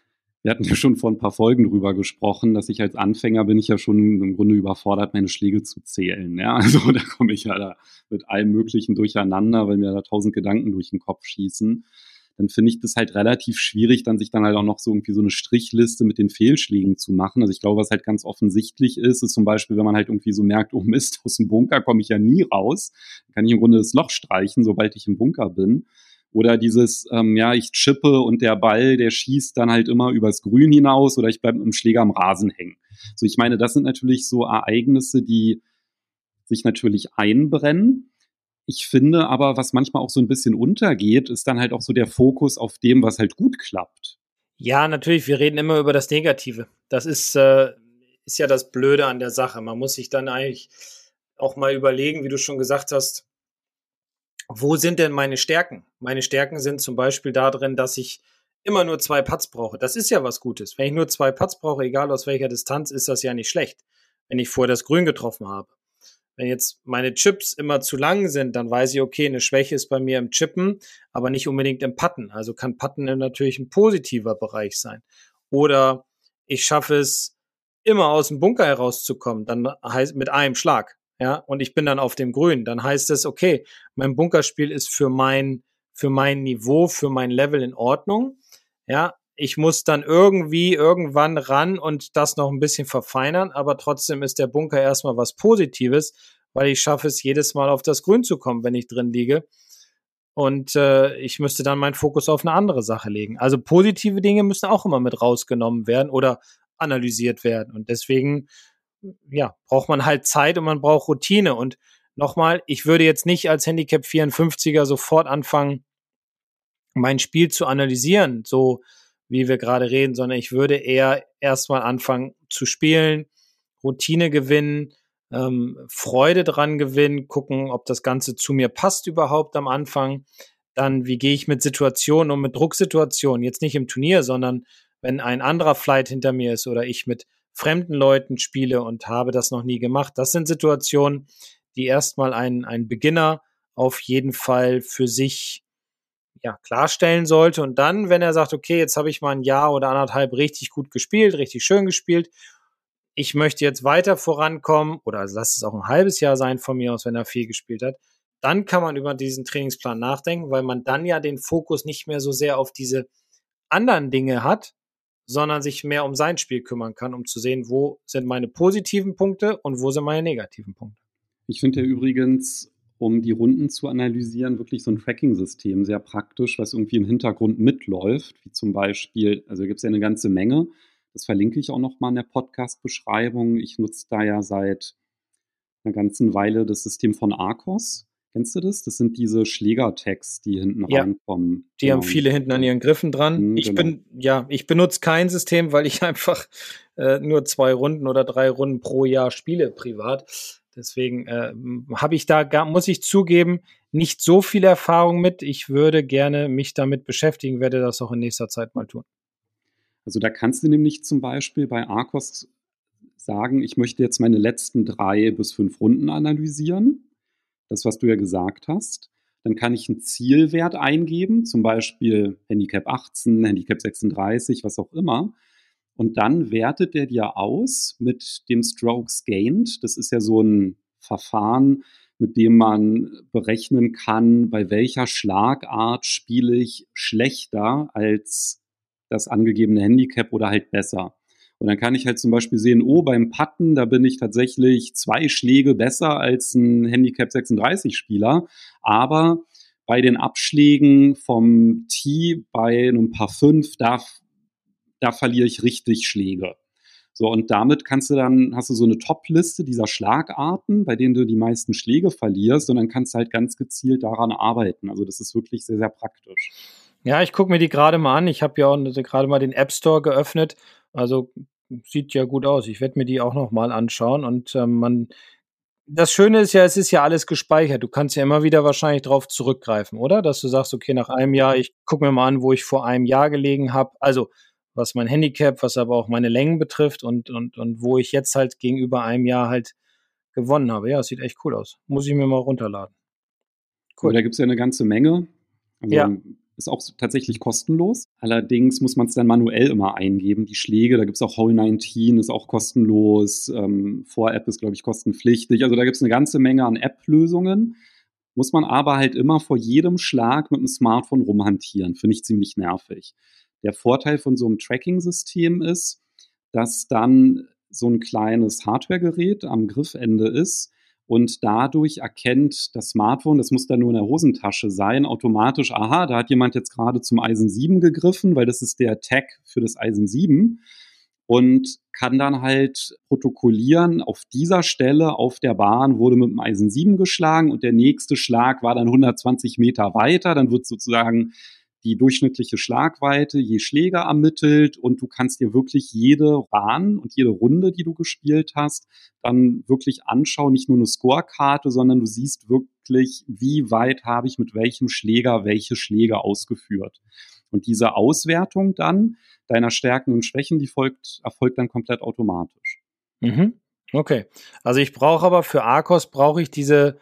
Speaker 2: wir hatten ja schon vor ein paar Folgen drüber gesprochen, dass ich als Anfänger bin ich ja schon im Grunde überfordert, meine Schläge zu zählen. Ja, [LAUGHS] also da komme ich ja da mit allem Möglichen durcheinander, weil mir da tausend Gedanken durch den Kopf schießen. Dann finde ich das halt relativ schwierig, dann sich dann halt auch noch so irgendwie so eine Strichliste mit den Fehlschlägen zu machen. Also ich glaube, was halt ganz offensichtlich ist, ist zum Beispiel, wenn man halt irgendwie so merkt, oh Mist, [LAUGHS] aus dem Bunker komme ich ja nie raus, kann ich im Grunde das Loch streichen, sobald ich im Bunker bin. Oder dieses, ähm, ja, ich chippe und der Ball, der schießt dann halt immer übers Grün hinaus oder ich bleibe mit dem Schläger am Rasen hängen. So, ich meine, das sind natürlich so Ereignisse, die sich natürlich einbrennen. Ich finde aber, was manchmal auch so ein bisschen untergeht, ist dann halt auch so der Fokus auf dem, was halt gut klappt.
Speaker 3: Ja, natürlich, wir reden immer über das Negative. Das ist, äh, ist ja das Blöde an der Sache. Man muss sich dann eigentlich auch mal überlegen, wie du schon gesagt hast, wo sind denn meine Stärken? Meine Stärken sind zum Beispiel darin, dass ich immer nur zwei Putts brauche. Das ist ja was Gutes. Wenn ich nur zwei Putts brauche, egal aus welcher Distanz, ist das ja nicht schlecht, wenn ich vorher das Grün getroffen habe. Wenn jetzt meine Chips immer zu lang sind, dann weiß ich, okay, eine Schwäche ist bei mir im Chippen, aber nicht unbedingt im Putten. Also kann Putten natürlich ein positiver Bereich sein. Oder ich schaffe es, immer aus dem Bunker herauszukommen, dann heißt mit einem Schlag ja, und ich bin dann auf dem Grün, dann heißt es, okay, mein Bunkerspiel ist für mein, für mein Niveau, für mein Level in Ordnung. Ja, ich muss dann irgendwie irgendwann ran und das noch ein bisschen verfeinern, aber trotzdem ist der Bunker erstmal was Positives, weil ich schaffe es jedes Mal auf das Grün zu kommen, wenn ich drin liege. Und äh, ich müsste dann meinen Fokus auf eine andere Sache legen. Also positive Dinge müssen auch immer mit rausgenommen werden oder analysiert werden. Und deswegen ja, braucht man halt Zeit und man braucht Routine. Und nochmal, ich würde jetzt nicht als Handicap 54er sofort anfangen, mein Spiel zu analysieren, so wie wir gerade reden, sondern ich würde eher erstmal anfangen zu spielen, Routine gewinnen, ähm, Freude dran gewinnen, gucken, ob das Ganze zu mir passt überhaupt am Anfang. Dann, wie gehe ich mit Situationen und mit Drucksituationen, jetzt nicht im Turnier, sondern wenn ein anderer Flight hinter mir ist oder ich mit fremden Leuten spiele und habe das noch nie gemacht. Das sind Situationen, die erstmal ein, ein Beginner auf jeden Fall für sich ja, klarstellen sollte. Und dann, wenn er sagt, okay, jetzt habe ich mal ein Jahr oder anderthalb richtig gut gespielt, richtig schön gespielt, ich möchte jetzt weiter vorankommen, oder also lass es auch ein halbes Jahr sein von mir aus, wenn er viel gespielt hat, dann kann man über diesen Trainingsplan nachdenken, weil man dann ja den Fokus nicht mehr so sehr auf diese anderen Dinge hat, sondern sich mehr um sein Spiel kümmern kann, um zu sehen, wo sind meine positiven Punkte und wo sind meine negativen Punkte.
Speaker 2: Ich finde ja übrigens, um die Runden zu analysieren, wirklich so ein Tracking-System sehr praktisch, was irgendwie im Hintergrund mitläuft, wie zum Beispiel, also gibt es ja eine ganze Menge. Das verlinke ich auch nochmal in der Podcast-Beschreibung. Ich nutze da ja seit einer ganzen Weile das System von Arcos. Kennst du das? Das sind diese Schlägertags, die hinten ja, reinkommen.
Speaker 3: Die genau. haben viele hinten an ihren Griffen dran. Mhm, ich genau. bin, ja, ich benutze kein System, weil ich [LAUGHS] einfach äh, nur zwei Runden oder drei Runden pro Jahr spiele privat. Deswegen äh, habe ich da, gar, muss ich zugeben, nicht so viel Erfahrung mit. Ich würde gerne mich damit beschäftigen, werde das auch in nächster Zeit mal tun.
Speaker 2: Also da kannst du nämlich zum Beispiel bei Arcos sagen, ich möchte jetzt meine letzten drei bis fünf Runden analysieren das, was du ja gesagt hast. Dann kann ich einen Zielwert eingeben, zum Beispiel Handicap 18, Handicap 36, was auch immer. Und dann wertet der dir aus mit dem Strokes Gained. Das ist ja so ein Verfahren, mit dem man berechnen kann, bei welcher Schlagart spiele ich schlechter als das angegebene Handicap oder halt besser. Und dann kann ich halt zum Beispiel sehen, oh, beim Putten, da bin ich tatsächlich zwei Schläge besser als ein Handicap 36 Spieler. Aber bei den Abschlägen vom Tee bei einem Paar 5, da, da verliere ich richtig Schläge. So, und damit kannst du dann, hast du so eine Top-Liste dieser Schlagarten, bei denen du die meisten Schläge verlierst, und dann kannst du halt ganz gezielt daran arbeiten. Also das ist wirklich sehr, sehr praktisch.
Speaker 3: Ja, ich gucke mir die gerade mal an. Ich habe ja gerade mal den App Store geöffnet. Also sieht ja gut aus. Ich werde mir die auch noch mal anschauen. Und ähm, man, das Schöne ist ja, es ist ja alles gespeichert. Du kannst ja immer wieder wahrscheinlich drauf zurückgreifen, oder? Dass du sagst, okay, nach einem Jahr, ich gucke mir mal an, wo ich vor einem Jahr gelegen habe. Also was mein Handicap, was aber auch meine Längen betrifft und, und, und wo ich jetzt halt gegenüber einem Jahr halt gewonnen habe. Ja, es sieht echt cool aus. Muss ich mir mal runterladen.
Speaker 2: Cool. Da gibt es ja eine ganze Menge. Also ja. Ist auch tatsächlich kostenlos. Allerdings muss man es dann manuell immer eingeben, die Schläge. Da gibt es auch Hole 19, ist auch kostenlos. Ähm, Vor-App ist, glaube ich, kostenpflichtig. Also da gibt es eine ganze Menge an App-Lösungen. Muss man aber halt immer vor jedem Schlag mit dem Smartphone rumhantieren. Finde ich ziemlich nervig. Der Vorteil von so einem Tracking-System ist, dass dann so ein kleines Hardware-Gerät am Griffende ist und dadurch erkennt das Smartphone, das muss dann nur in der Hosentasche sein, automatisch, aha, da hat jemand jetzt gerade zum Eisen 7 gegriffen, weil das ist der Tag für das Eisen 7 und kann dann halt protokollieren, auf dieser Stelle auf der Bahn wurde mit dem Eisen 7 geschlagen und der nächste Schlag war dann 120 Meter weiter, dann wird sozusagen die durchschnittliche Schlagweite je Schläger ermittelt und du kannst dir wirklich jede Bahn und jede Runde, die du gespielt hast, dann wirklich anschauen, nicht nur eine Scorekarte, sondern du siehst wirklich, wie weit habe ich mit welchem Schläger welche Schläge ausgeführt. Und diese Auswertung dann deiner Stärken und Schwächen, die folgt, erfolgt dann komplett automatisch.
Speaker 3: Mhm. Okay. Also ich brauche aber für Arcos brauche ich diese,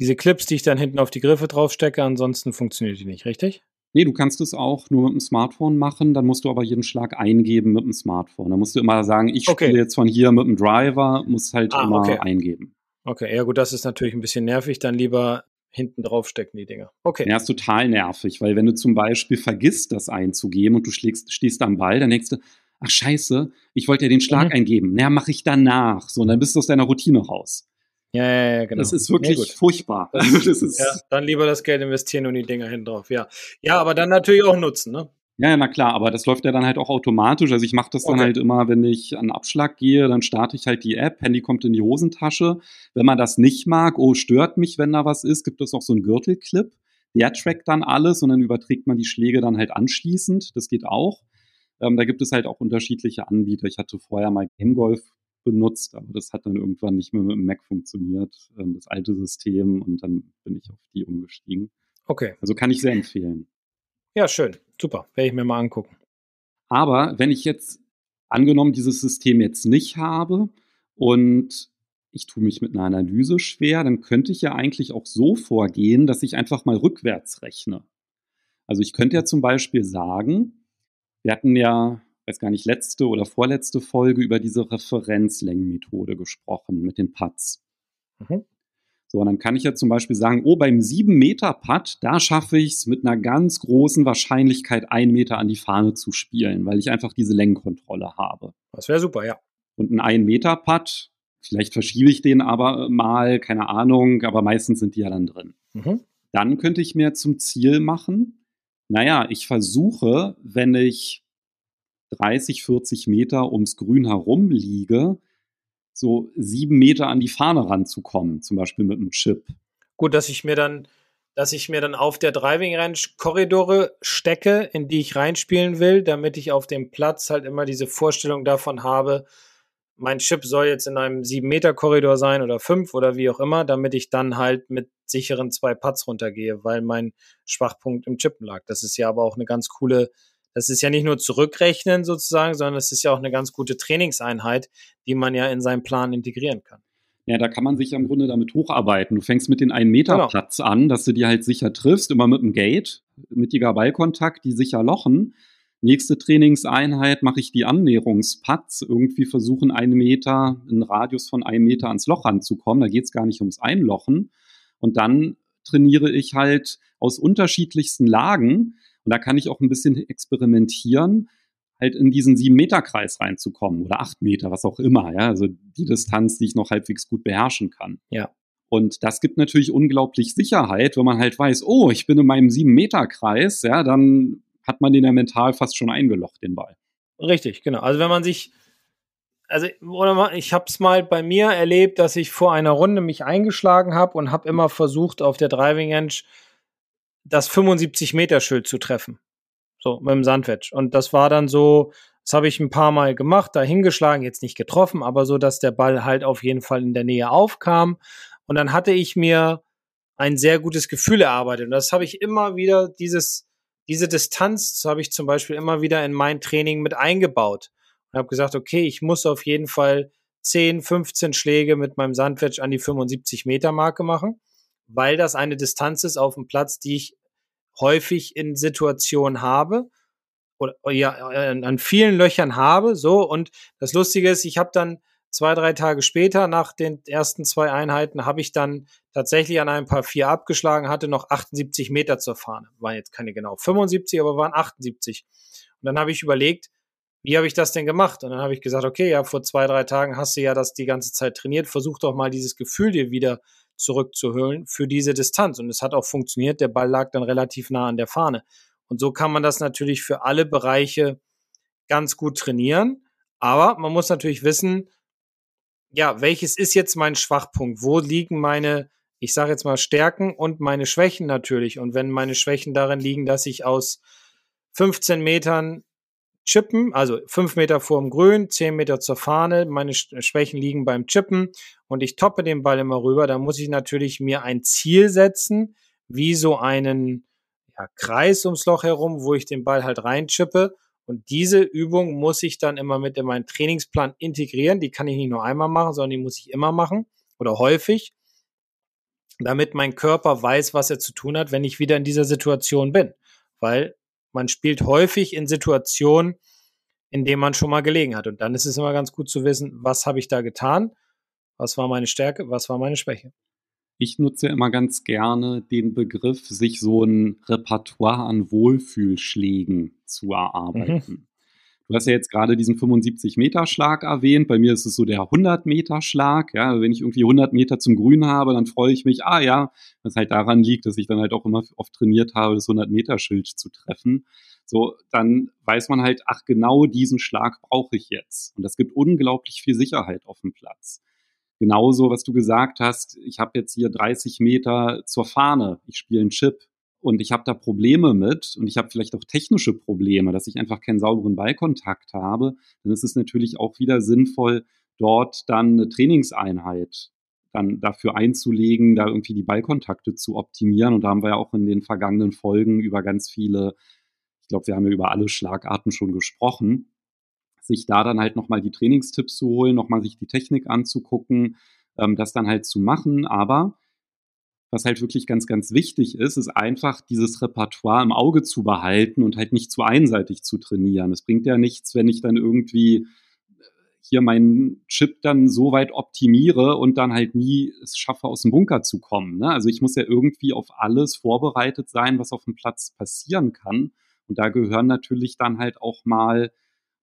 Speaker 3: diese Clips, die ich dann hinten auf die Griffe draufstecke, ansonsten funktioniert die nicht, richtig?
Speaker 2: Nee, du kannst es auch nur mit dem Smartphone machen, dann musst du aber jeden Schlag eingeben mit dem Smartphone. Da musst du immer sagen, ich okay. spiele jetzt von hier mit dem Driver, muss halt ah, immer okay. eingeben.
Speaker 3: Okay, ja gut, das ist natürlich ein bisschen nervig, dann lieber hinten drauf stecken, die Dinger. Okay.
Speaker 2: Ja, ist total nervig, weil wenn du zum Beispiel vergisst, das einzugeben und du schlägst, stehst am Ball, dann denkst du, ach scheiße, ich wollte ja den Schlag mhm. eingeben. Naja, mache ich danach. So, und dann bist du aus deiner Routine raus.
Speaker 3: Ja, ja, ja, genau.
Speaker 2: Das ist wirklich ja, furchtbar.
Speaker 3: Das, [LAUGHS] das ist, ja, dann lieber das Geld investieren und die Dinger hinten drauf. Ja. ja, aber dann natürlich auch nutzen, ne?
Speaker 2: Ja, ja, na klar, aber das läuft ja dann halt auch automatisch. Also ich mache das dann okay. halt immer, wenn ich an Abschlag gehe, dann starte ich halt die App, Handy kommt in die Hosentasche. Wenn man das nicht mag, oh, stört mich, wenn da was ist, gibt es auch so einen Gürtelclip. Der trackt dann alles und dann überträgt man die Schläge dann halt anschließend. Das geht auch. Ähm, da gibt es halt auch unterschiedliche Anbieter. Ich hatte vorher mal Game Golf benutzt, aber das hat dann irgendwann nicht mehr mit dem Mac funktioniert, ähm, das alte System, und dann bin ich auf die umgestiegen.
Speaker 3: Okay.
Speaker 2: Also kann ich sehr empfehlen.
Speaker 3: Ja, schön. Super. Werde ich mir mal angucken.
Speaker 2: Aber wenn ich jetzt angenommen dieses System jetzt nicht habe und ich tue mich mit einer Analyse schwer, dann könnte ich ja eigentlich auch so vorgehen, dass ich einfach mal rückwärts rechne. Also ich könnte ja zum Beispiel sagen, wir hatten ja weiß gar nicht, letzte oder vorletzte Folge über diese Referenzlängenmethode gesprochen mit den Putts. Mhm. So, und dann kann ich ja zum Beispiel sagen, oh, beim 7-Meter-Putt, da schaffe ich es mit einer ganz großen Wahrscheinlichkeit, einen Meter an die Fahne zu spielen, weil ich einfach diese Längenkontrolle habe.
Speaker 3: Das wäre super, ja.
Speaker 2: Und ein 1-Meter-Putt, vielleicht verschiebe ich den aber mal, keine Ahnung, aber meistens sind die ja dann drin. Mhm. Dann könnte ich mir zum Ziel machen, naja, ich versuche, wenn ich 30, 40 Meter ums Grün herum liege, so sieben Meter an die Fahne ranzukommen, zum Beispiel mit einem Chip.
Speaker 3: Gut, dass ich mir dann, dass ich mir dann auf der Driving Range Korridore stecke, in die ich reinspielen will, damit ich auf dem Platz halt immer diese Vorstellung davon habe, mein Chip soll jetzt in einem 7-Meter-Korridor sein oder 5 oder wie auch immer, damit ich dann halt mit sicheren zwei Putts runtergehe, weil mein Schwachpunkt im Chippen lag. Das ist ja aber auch eine ganz coole das ist ja nicht nur zurückrechnen sozusagen, sondern es ist ja auch eine ganz gute Trainingseinheit, die man ja in seinen Plan integrieren kann.
Speaker 2: Ja, da kann man sich im Grunde damit hocharbeiten. Du fängst mit den 1 Meter genau. Platz an, dass du die halt sicher triffst, immer mit dem Gate, mittiger Ballkontakt, die sicher lochen. Nächste Trainingseinheit mache ich die Annäherungsputts, irgendwie versuchen, einen Meter, einen Radius von einem Meter ans Loch ranzukommen. Da geht es gar nicht ums Einlochen. Und dann trainiere ich halt aus unterschiedlichsten Lagen. Und da kann ich auch ein bisschen experimentieren halt in diesen sieben Meter Kreis reinzukommen oder acht Meter, was auch immer, ja, also die Distanz, die ich noch halbwegs gut beherrschen kann.
Speaker 3: Ja.
Speaker 2: Und das gibt natürlich unglaublich Sicherheit, wenn man halt weiß, oh, ich bin in meinem sieben Meter Kreis, ja, dann hat man den ja mental fast schon eingelocht, den Ball.
Speaker 3: Richtig, genau. Also wenn man sich, also oder ich habe es mal bei mir erlebt, dass ich vor einer Runde mich eingeschlagen habe und habe immer versucht, auf der Driving Range das 75 Meter Schild zu treffen. So, mit dem Sandwich. Und das war dann so, das habe ich ein paar Mal gemacht, da hingeschlagen, jetzt nicht getroffen, aber so, dass der Ball halt auf jeden Fall in der Nähe aufkam. Und dann hatte ich mir ein sehr gutes Gefühl erarbeitet. Und das habe ich immer wieder, dieses, diese Distanz habe ich zum Beispiel immer wieder in mein Training mit eingebaut. Und habe gesagt, okay, ich muss auf jeden Fall 10, 15 Schläge mit meinem Sandwich an die 75 Meter Marke machen, weil das eine Distanz ist auf dem Platz, die ich häufig in Situationen habe oder ja an vielen Löchern habe so und das Lustige ist ich habe dann zwei drei Tage später nach den ersten zwei Einheiten habe ich dann tatsächlich an einem paar vier abgeschlagen hatte noch 78 Meter zur Fahne waren jetzt keine genau 75 aber waren 78 und dann habe ich überlegt wie habe ich das denn gemacht? Und dann habe ich gesagt, okay, ja, vor zwei, drei Tagen hast du ja das die ganze Zeit trainiert. Versuch doch mal dieses Gefühl dir wieder zurückzuhöhlen für diese Distanz. Und es hat auch funktioniert. Der Ball lag dann relativ nah an der Fahne. Und so kann man das natürlich für alle Bereiche ganz gut trainieren. Aber man muss natürlich wissen, ja, welches ist jetzt mein Schwachpunkt? Wo liegen meine, ich sage jetzt mal, Stärken und meine Schwächen natürlich? Und wenn meine Schwächen darin liegen, dass ich aus 15 Metern Chippen, also fünf Meter vorm Grün, zehn Meter zur Fahne. Meine Schwächen liegen beim Chippen und ich toppe den Ball immer rüber. Da muss ich natürlich mir ein Ziel setzen, wie so einen ja, Kreis ums Loch herum, wo ich den Ball halt reinchippe. Und diese Übung muss ich dann immer mit in meinen Trainingsplan integrieren. Die kann ich nicht nur einmal machen, sondern die muss ich immer machen oder häufig, damit mein Körper weiß, was er zu tun hat, wenn ich wieder in dieser Situation bin. Weil man spielt häufig in Situationen, in denen man schon mal gelegen hat. Und dann ist es immer ganz gut zu wissen, was habe ich da getan, was war meine Stärke, was war meine Schwäche.
Speaker 2: Ich nutze immer ganz gerne den Begriff, sich so ein Repertoire an Wohlfühlschlägen zu erarbeiten. Mhm. Du hast ja jetzt gerade diesen 75-Meter-Schlag erwähnt. Bei mir ist es so der 100-Meter-Schlag. Ja, wenn ich irgendwie 100 Meter zum Grün habe, dann freue ich mich, ah ja, was halt daran liegt, dass ich dann halt auch immer oft trainiert habe, das 100-Meter-Schild zu treffen. So, dann weiß man halt, ach, genau diesen Schlag brauche ich jetzt. Und das gibt unglaublich viel Sicherheit auf dem Platz. Genauso, was du gesagt hast, ich habe jetzt hier 30 Meter zur Fahne, ich spiele einen Chip und ich habe da Probleme mit und ich habe vielleicht auch technische Probleme, dass ich einfach keinen sauberen Ballkontakt habe, dann ist es natürlich auch wieder sinnvoll, dort dann eine Trainingseinheit dann dafür einzulegen, da irgendwie die Ballkontakte zu optimieren. Und da haben wir ja auch in den vergangenen Folgen über ganz viele, ich glaube, wir haben ja über alle Schlagarten schon gesprochen, sich da dann halt nochmal die Trainingstipps zu holen, nochmal sich die Technik anzugucken, ähm, das dann halt zu machen. Aber was halt wirklich ganz, ganz wichtig ist, ist einfach dieses Repertoire im Auge zu behalten und halt nicht zu einseitig zu trainieren. Es bringt ja nichts, wenn ich dann irgendwie äh, hier meinen Chip dann so weit optimiere und dann halt nie es schaffe, aus dem Bunker zu kommen. Ne? Also ich muss ja irgendwie auf alles vorbereitet sein, was auf dem Platz passieren kann. Und da gehören natürlich dann halt auch mal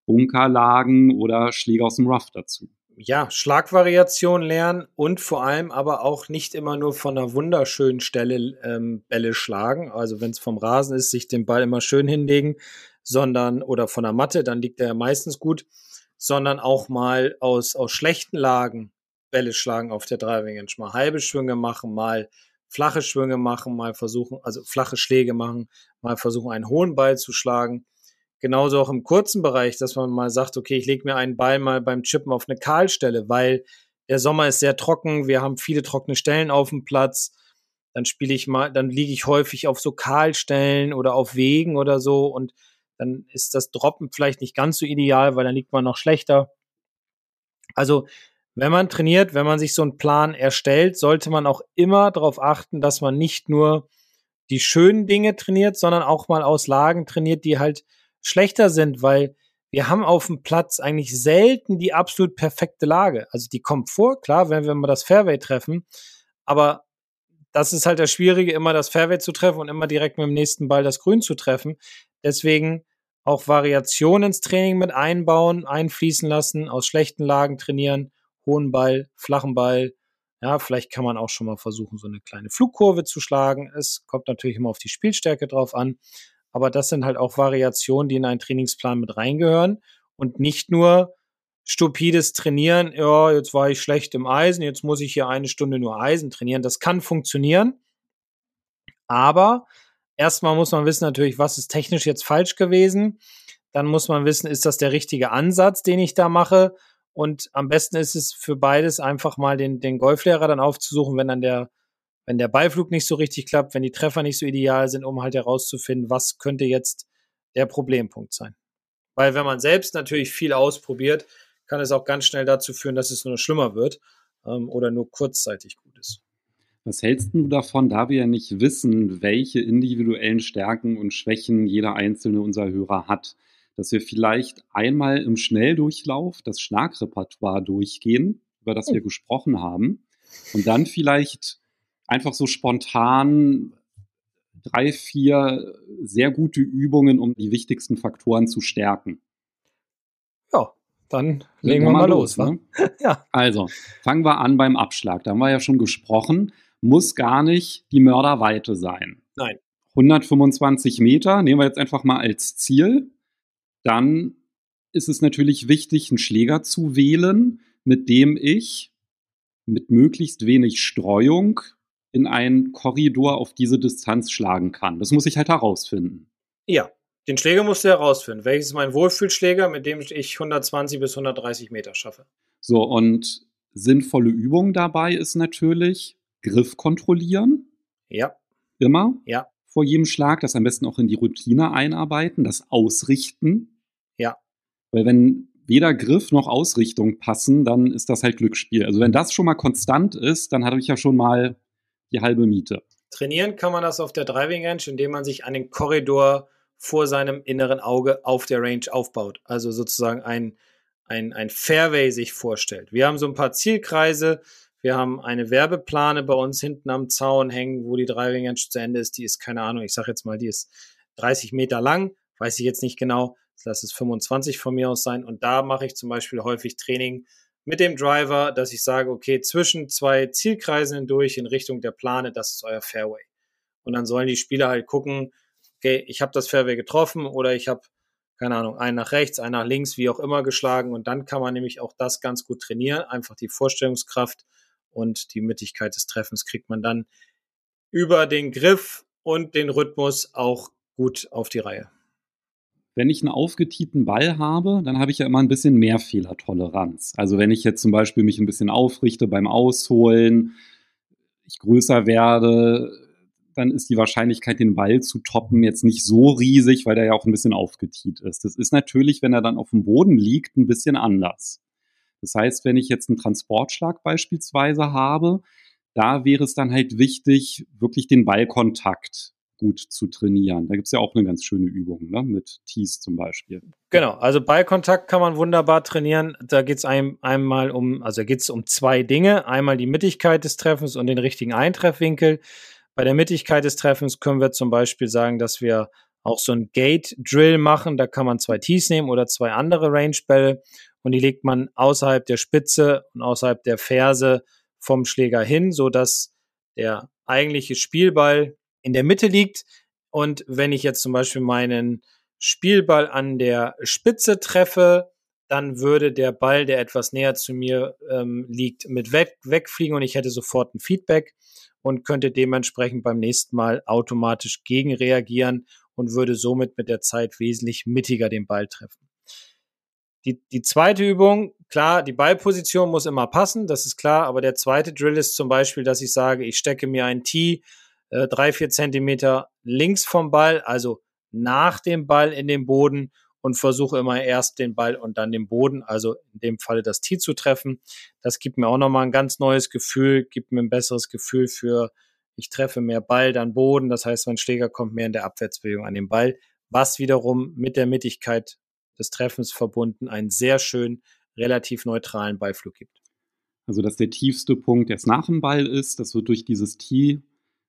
Speaker 2: Bunkerlagen oder Schläge aus dem Rough dazu
Speaker 3: ja, Schlagvariation lernen und vor allem aber auch nicht immer nur von einer wunderschönen Stelle ähm, Bälle schlagen. Also wenn es vom Rasen ist, sich den Ball immer schön hinlegen, sondern oder von der Matte, dann liegt er ja meistens gut, sondern auch mal aus, aus schlechten Lagen Bälle schlagen auf der Driving Range. Mal halbe Schwünge machen, mal flache Schwünge machen, mal versuchen, also flache Schläge machen, mal versuchen, einen hohen Ball zu schlagen Genauso auch im kurzen Bereich, dass man mal sagt, okay, ich lege mir einen Ball mal beim Chippen auf eine Kahlstelle, weil der Sommer ist sehr trocken, wir haben viele trockene Stellen auf dem Platz. Dann spiele ich mal, dann liege ich häufig auf so Kahlstellen oder auf Wegen oder so und dann ist das Droppen vielleicht nicht ganz so ideal, weil dann liegt man noch schlechter. Also wenn man trainiert, wenn man sich so einen Plan erstellt, sollte man auch immer darauf achten, dass man nicht nur die schönen Dinge trainiert, sondern auch mal aus Lagen trainiert, die halt schlechter sind, weil wir haben auf dem Platz eigentlich selten die absolut perfekte Lage. Also die kommt vor, klar, wenn wir mal das Fairway treffen, aber das ist halt das Schwierige, immer das Fairway zu treffen und immer direkt mit dem nächsten Ball das Grün zu treffen. Deswegen auch Variationen ins Training mit einbauen, einfließen lassen, aus schlechten Lagen trainieren, hohen Ball, flachen Ball. Ja, vielleicht kann man auch schon mal versuchen, so eine kleine Flugkurve zu schlagen. Es kommt natürlich immer auf die Spielstärke drauf an. Aber das sind halt auch Variationen, die in einen Trainingsplan mit reingehören und nicht nur stupides Trainieren. Ja, jetzt war ich schlecht im Eisen, jetzt muss ich hier eine Stunde nur Eisen trainieren. Das kann funktionieren. Aber erstmal muss man wissen natürlich, was ist technisch jetzt falsch gewesen. Dann muss man wissen, ist das der richtige Ansatz, den ich da mache? Und am besten ist es für beides einfach mal den, den Golflehrer dann aufzusuchen, wenn dann der, wenn der Beiflug nicht so richtig klappt, wenn die Treffer nicht so ideal sind, um halt herauszufinden, was könnte jetzt der Problempunkt sein. Weil wenn man selbst natürlich viel ausprobiert, kann es auch ganz schnell dazu führen, dass es nur schlimmer wird ähm, oder nur kurzzeitig gut ist.
Speaker 2: Was hältst du davon, da wir ja nicht wissen, welche individuellen Stärken und Schwächen jeder einzelne unserer Hörer hat? dass wir vielleicht einmal im Schnelldurchlauf das Schlagrepertoire durchgehen, über das wir oh. gesprochen haben, und dann vielleicht einfach so spontan drei, vier sehr gute Übungen, um die wichtigsten Faktoren zu stärken.
Speaker 3: Ja, dann legen wir mal los. los ne? [LAUGHS]
Speaker 2: ja. Also, fangen wir an beim Abschlag. Da haben wir ja schon gesprochen. Muss gar nicht die Mörderweite sein.
Speaker 3: Nein.
Speaker 2: 125 Meter nehmen wir jetzt einfach mal als Ziel dann ist es natürlich wichtig, einen Schläger zu wählen, mit dem ich mit möglichst wenig Streuung in einen Korridor auf diese Distanz schlagen kann. Das muss ich halt herausfinden.
Speaker 3: Ja, den Schläger musst du herausfinden. Welches ist mein Wohlfühlschläger, mit dem ich 120 bis 130 Meter schaffe?
Speaker 2: So, und sinnvolle Übung dabei ist natürlich Griff kontrollieren.
Speaker 3: Ja.
Speaker 2: Immer.
Speaker 3: Ja.
Speaker 2: Vor jedem Schlag, das am besten auch in die Routine einarbeiten, das Ausrichten
Speaker 3: ja.
Speaker 2: Weil wenn weder Griff noch Ausrichtung passen, dann ist das halt Glücksspiel. Also wenn das schon mal konstant ist, dann habe ich ja schon mal die halbe Miete.
Speaker 3: Trainieren kann man das auf der Driving Range, indem man sich einen Korridor vor seinem inneren Auge auf der Range aufbaut. Also sozusagen ein, ein, ein Fairway sich vorstellt. Wir haben so ein paar Zielkreise. Wir haben eine Werbeplane bei uns hinten am Zaun hängen, wo die Driving Range zu Ende ist. Die ist, keine Ahnung, ich sage jetzt mal, die ist 30 Meter lang. Weiß ich jetzt nicht genau lass es 25 von mir aus sein. Und da mache ich zum Beispiel häufig Training mit dem Driver, dass ich sage, okay, zwischen zwei Zielkreisen hindurch in Richtung der Plane, das ist euer Fairway. Und dann sollen die Spieler halt gucken, okay, ich habe das Fairway getroffen oder ich habe, keine Ahnung, einen nach rechts, einen nach links, wie auch immer geschlagen. Und dann kann man nämlich auch das ganz gut trainieren. Einfach die Vorstellungskraft und die Mittigkeit des Treffens kriegt man dann über den Griff und den Rhythmus auch gut auf die Reihe
Speaker 2: wenn ich einen aufgetieten Ball habe, dann habe ich ja immer ein bisschen mehr Fehlertoleranz. Also wenn ich jetzt zum Beispiel mich ein bisschen aufrichte beim Ausholen, ich größer werde, dann ist die Wahrscheinlichkeit, den Ball zu toppen, jetzt nicht so riesig, weil der ja auch ein bisschen aufgetiet ist. Das ist natürlich, wenn er dann auf dem Boden liegt, ein bisschen anders. Das heißt, wenn ich jetzt einen Transportschlag beispielsweise habe, da wäre es dann halt wichtig, wirklich den Ballkontakt gut zu trainieren. Da gibt es ja auch eine ganz schöne Übung, ne? mit Tees zum Beispiel.
Speaker 3: Genau, also Ballkontakt kann man wunderbar trainieren. Da geht es einem, einmal um, also geht es um zwei Dinge. Einmal die Mittigkeit des Treffens und den richtigen Eintreffwinkel. Bei der Mittigkeit des Treffens können wir zum Beispiel sagen, dass wir auch so ein Gate-Drill machen. Da kann man zwei Tees nehmen oder zwei andere Range-Bälle und die legt man außerhalb der Spitze und außerhalb der Ferse vom Schläger hin, sodass der eigentliche Spielball in der Mitte liegt. Und wenn ich jetzt zum Beispiel meinen Spielball an der Spitze treffe, dann würde der Ball, der etwas näher zu mir ähm, liegt, mit weg, wegfliegen und ich hätte sofort ein Feedback und könnte dementsprechend beim nächsten Mal automatisch gegenreagieren und würde somit mit der Zeit wesentlich mittiger den Ball treffen. Die, die zweite Übung, klar, die Ballposition muss immer passen, das ist klar, aber der zweite Drill ist zum Beispiel, dass ich sage, ich stecke mir ein Tee äh, drei, vier Zentimeter links vom Ball, also nach dem Ball in den Boden und versuche immer erst den Ball und dann den Boden, also in dem Falle das Tee zu treffen. Das gibt mir auch nochmal ein ganz neues Gefühl, gibt mir ein besseres Gefühl für, ich treffe mehr Ball, dann Boden. Das heißt, mein Schläger kommt mehr in der Abwärtsbewegung an den Ball, was wiederum mit der Mittigkeit des Treffens verbunden einen sehr schön relativ neutralen Ballflug gibt.
Speaker 2: Also, dass der tiefste Punkt erst nach dem Ball ist, das wird durch dieses Tee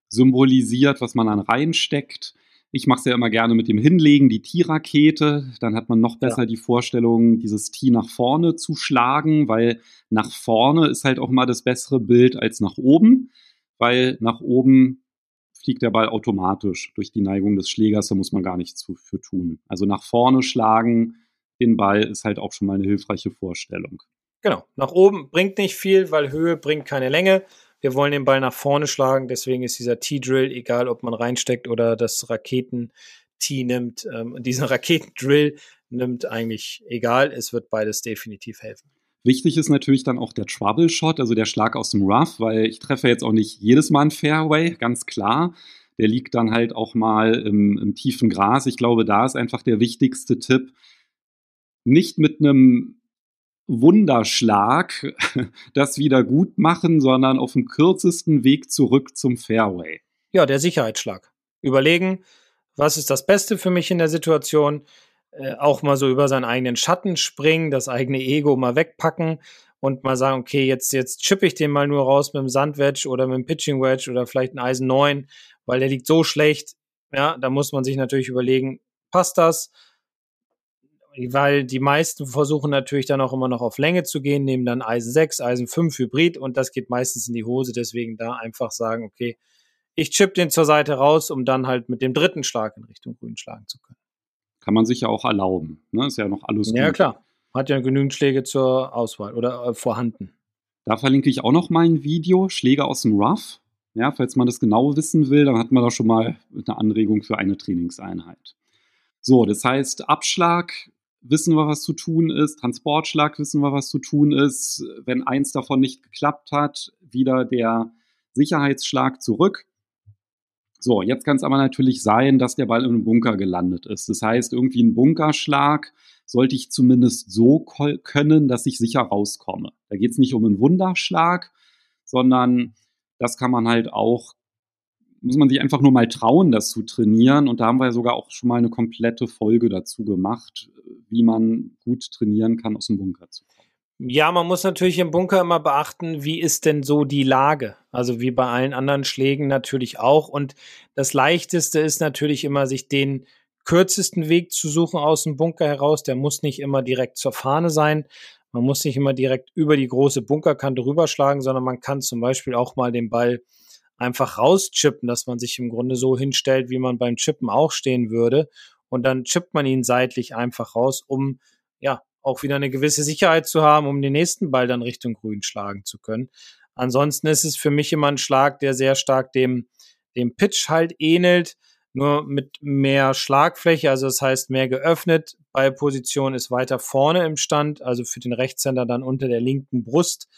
Speaker 2: symbolisiert, was man dann reinsteckt. Ich mache es ja immer gerne mit dem Hinlegen, die Tee-Rakete. Dann hat man noch besser ja. die Vorstellung, dieses Tee nach vorne zu schlagen, weil nach vorne ist halt auch mal das bessere Bild als nach oben, weil nach oben fliegt der Ball automatisch durch die Neigung des Schlägers, da muss man gar nichts für tun. Also nach vorne schlagen den Ball ist halt auch schon mal eine hilfreiche Vorstellung.
Speaker 3: Genau, nach oben bringt nicht viel, weil Höhe bringt keine Länge. Wir wollen den Ball nach vorne schlagen, deswegen ist dieser T-Drill, egal ob man reinsteckt oder das Raketen-T nimmt, ähm, [LAUGHS] diesen Raketendrill nimmt eigentlich egal, es wird beides definitiv helfen.
Speaker 2: Wichtig ist natürlich dann auch der Trouble Shot, also der Schlag aus dem Rough, weil ich treffe jetzt auch nicht jedes Mal ein Fairway, ganz klar. Der liegt dann halt auch mal im, im tiefen Gras. Ich glaube, da ist einfach der wichtigste Tipp, nicht mit einem Wunderschlag [LAUGHS] das wieder gut machen, sondern auf dem kürzesten Weg zurück zum Fairway.
Speaker 3: Ja, der Sicherheitsschlag. Überlegen, was ist das Beste für mich in der Situation? Äh, auch mal so über seinen eigenen Schatten springen, das eigene Ego mal wegpacken und mal sagen, okay, jetzt, jetzt chippe ich den mal nur raus mit dem Sandwedge oder mit dem Pitching Wedge oder vielleicht ein Eisen 9, weil der liegt so schlecht. Ja, da muss man sich natürlich überlegen, passt das? Weil die meisten versuchen natürlich dann auch immer noch auf Länge zu gehen, nehmen dann Eisen 6, Eisen 5 Hybrid und das geht meistens in die Hose. Deswegen da einfach sagen, okay, ich chip den zur Seite raus, um dann halt mit dem dritten Schlag in Richtung Grün schlagen zu können.
Speaker 2: Kann man sich ja auch erlauben. Ne? Ist ja noch alles
Speaker 3: gut. Ja, klar. Hat ja genügend Schläge zur Auswahl oder äh, vorhanden.
Speaker 2: Da verlinke ich auch noch mal ein Video, Schläge aus dem Rough. Ja, falls man das genau wissen will, dann hat man da schon mal eine Anregung für eine Trainingseinheit. So, das heißt, Abschlag wissen wir, was zu tun ist. Transportschlag wissen wir, was zu tun ist. Wenn eins davon nicht geklappt hat, wieder der Sicherheitsschlag zurück. So, jetzt kann es aber natürlich sein, dass der Ball in einem Bunker gelandet ist. Das heißt, irgendwie ein Bunkerschlag sollte ich zumindest so können, dass ich sicher rauskomme. Da geht es nicht um einen Wunderschlag, sondern das kann man halt auch muss man sich einfach nur mal trauen, das zu trainieren. Und da haben wir ja sogar auch schon mal eine komplette Folge dazu gemacht, wie man gut trainieren kann, aus dem Bunker zu kommen.
Speaker 3: Ja, man muss natürlich im Bunker immer beachten, wie ist denn so die Lage? Also wie bei allen anderen Schlägen natürlich auch. Und das Leichteste ist natürlich immer, sich den kürzesten Weg zu suchen aus dem Bunker heraus. Der muss nicht immer direkt zur Fahne sein. Man muss nicht immer direkt über die große Bunkerkante rüberschlagen, sondern man kann zum Beispiel auch mal den Ball einfach rauschippen, dass man sich im Grunde so hinstellt, wie man beim Chippen auch stehen würde. Und dann chippt man ihn seitlich einfach raus, um ja auch wieder eine gewisse Sicherheit zu haben, um den nächsten Ball dann Richtung Grün schlagen zu können. Ansonsten ist es für mich immer ein Schlag, der sehr stark dem, dem Pitch halt ähnelt, nur mit mehr Schlagfläche, also das heißt mehr geöffnet. Ballposition ist weiter vorne im Stand, also für den Rechtshänder dann unter der linken Brust,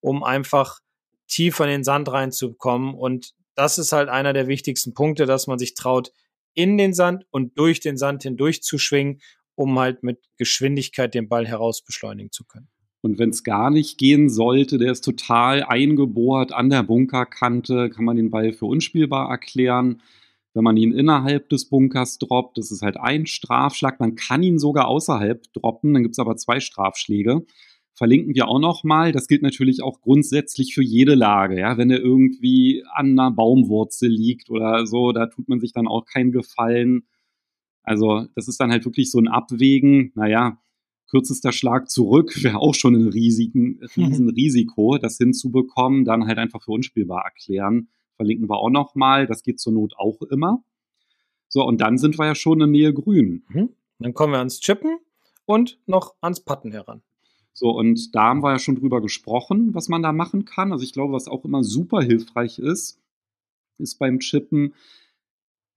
Speaker 3: um einfach tiefer in den Sand reinzukommen. Und das ist halt einer der wichtigsten Punkte, dass man sich traut, in den Sand und durch den Sand hindurch zu schwingen, um halt mit Geschwindigkeit den Ball heraus beschleunigen zu können.
Speaker 2: Und wenn es gar nicht gehen sollte, der ist total eingebohrt an der Bunkerkante, kann man den Ball für unspielbar erklären. Wenn man ihn innerhalb des Bunkers droppt, das ist halt ein Strafschlag. Man kann ihn sogar außerhalb droppen, dann gibt es aber zwei Strafschläge verlinken wir auch nochmal. Das gilt natürlich auch grundsätzlich für jede Lage. Ja, wenn er irgendwie an einer Baumwurzel liegt oder so, da tut man sich dann auch keinen Gefallen. Also, das ist dann halt wirklich so ein Abwägen. Naja, kürzester Schlag zurück [LAUGHS] wäre auch schon ein riesigen, [LAUGHS] riesen Risiko, das hinzubekommen. Dann halt einfach für unspielbar erklären. Verlinken wir auch nochmal. Das geht zur Not auch immer. So, und dann sind wir ja schon in Nähe grün.
Speaker 3: Mhm. Dann kommen wir ans Chippen und noch ans Patten heran.
Speaker 2: So, und da haben wir ja schon drüber gesprochen, was man da machen kann. Also ich glaube, was auch immer super hilfreich ist, ist beim Chippen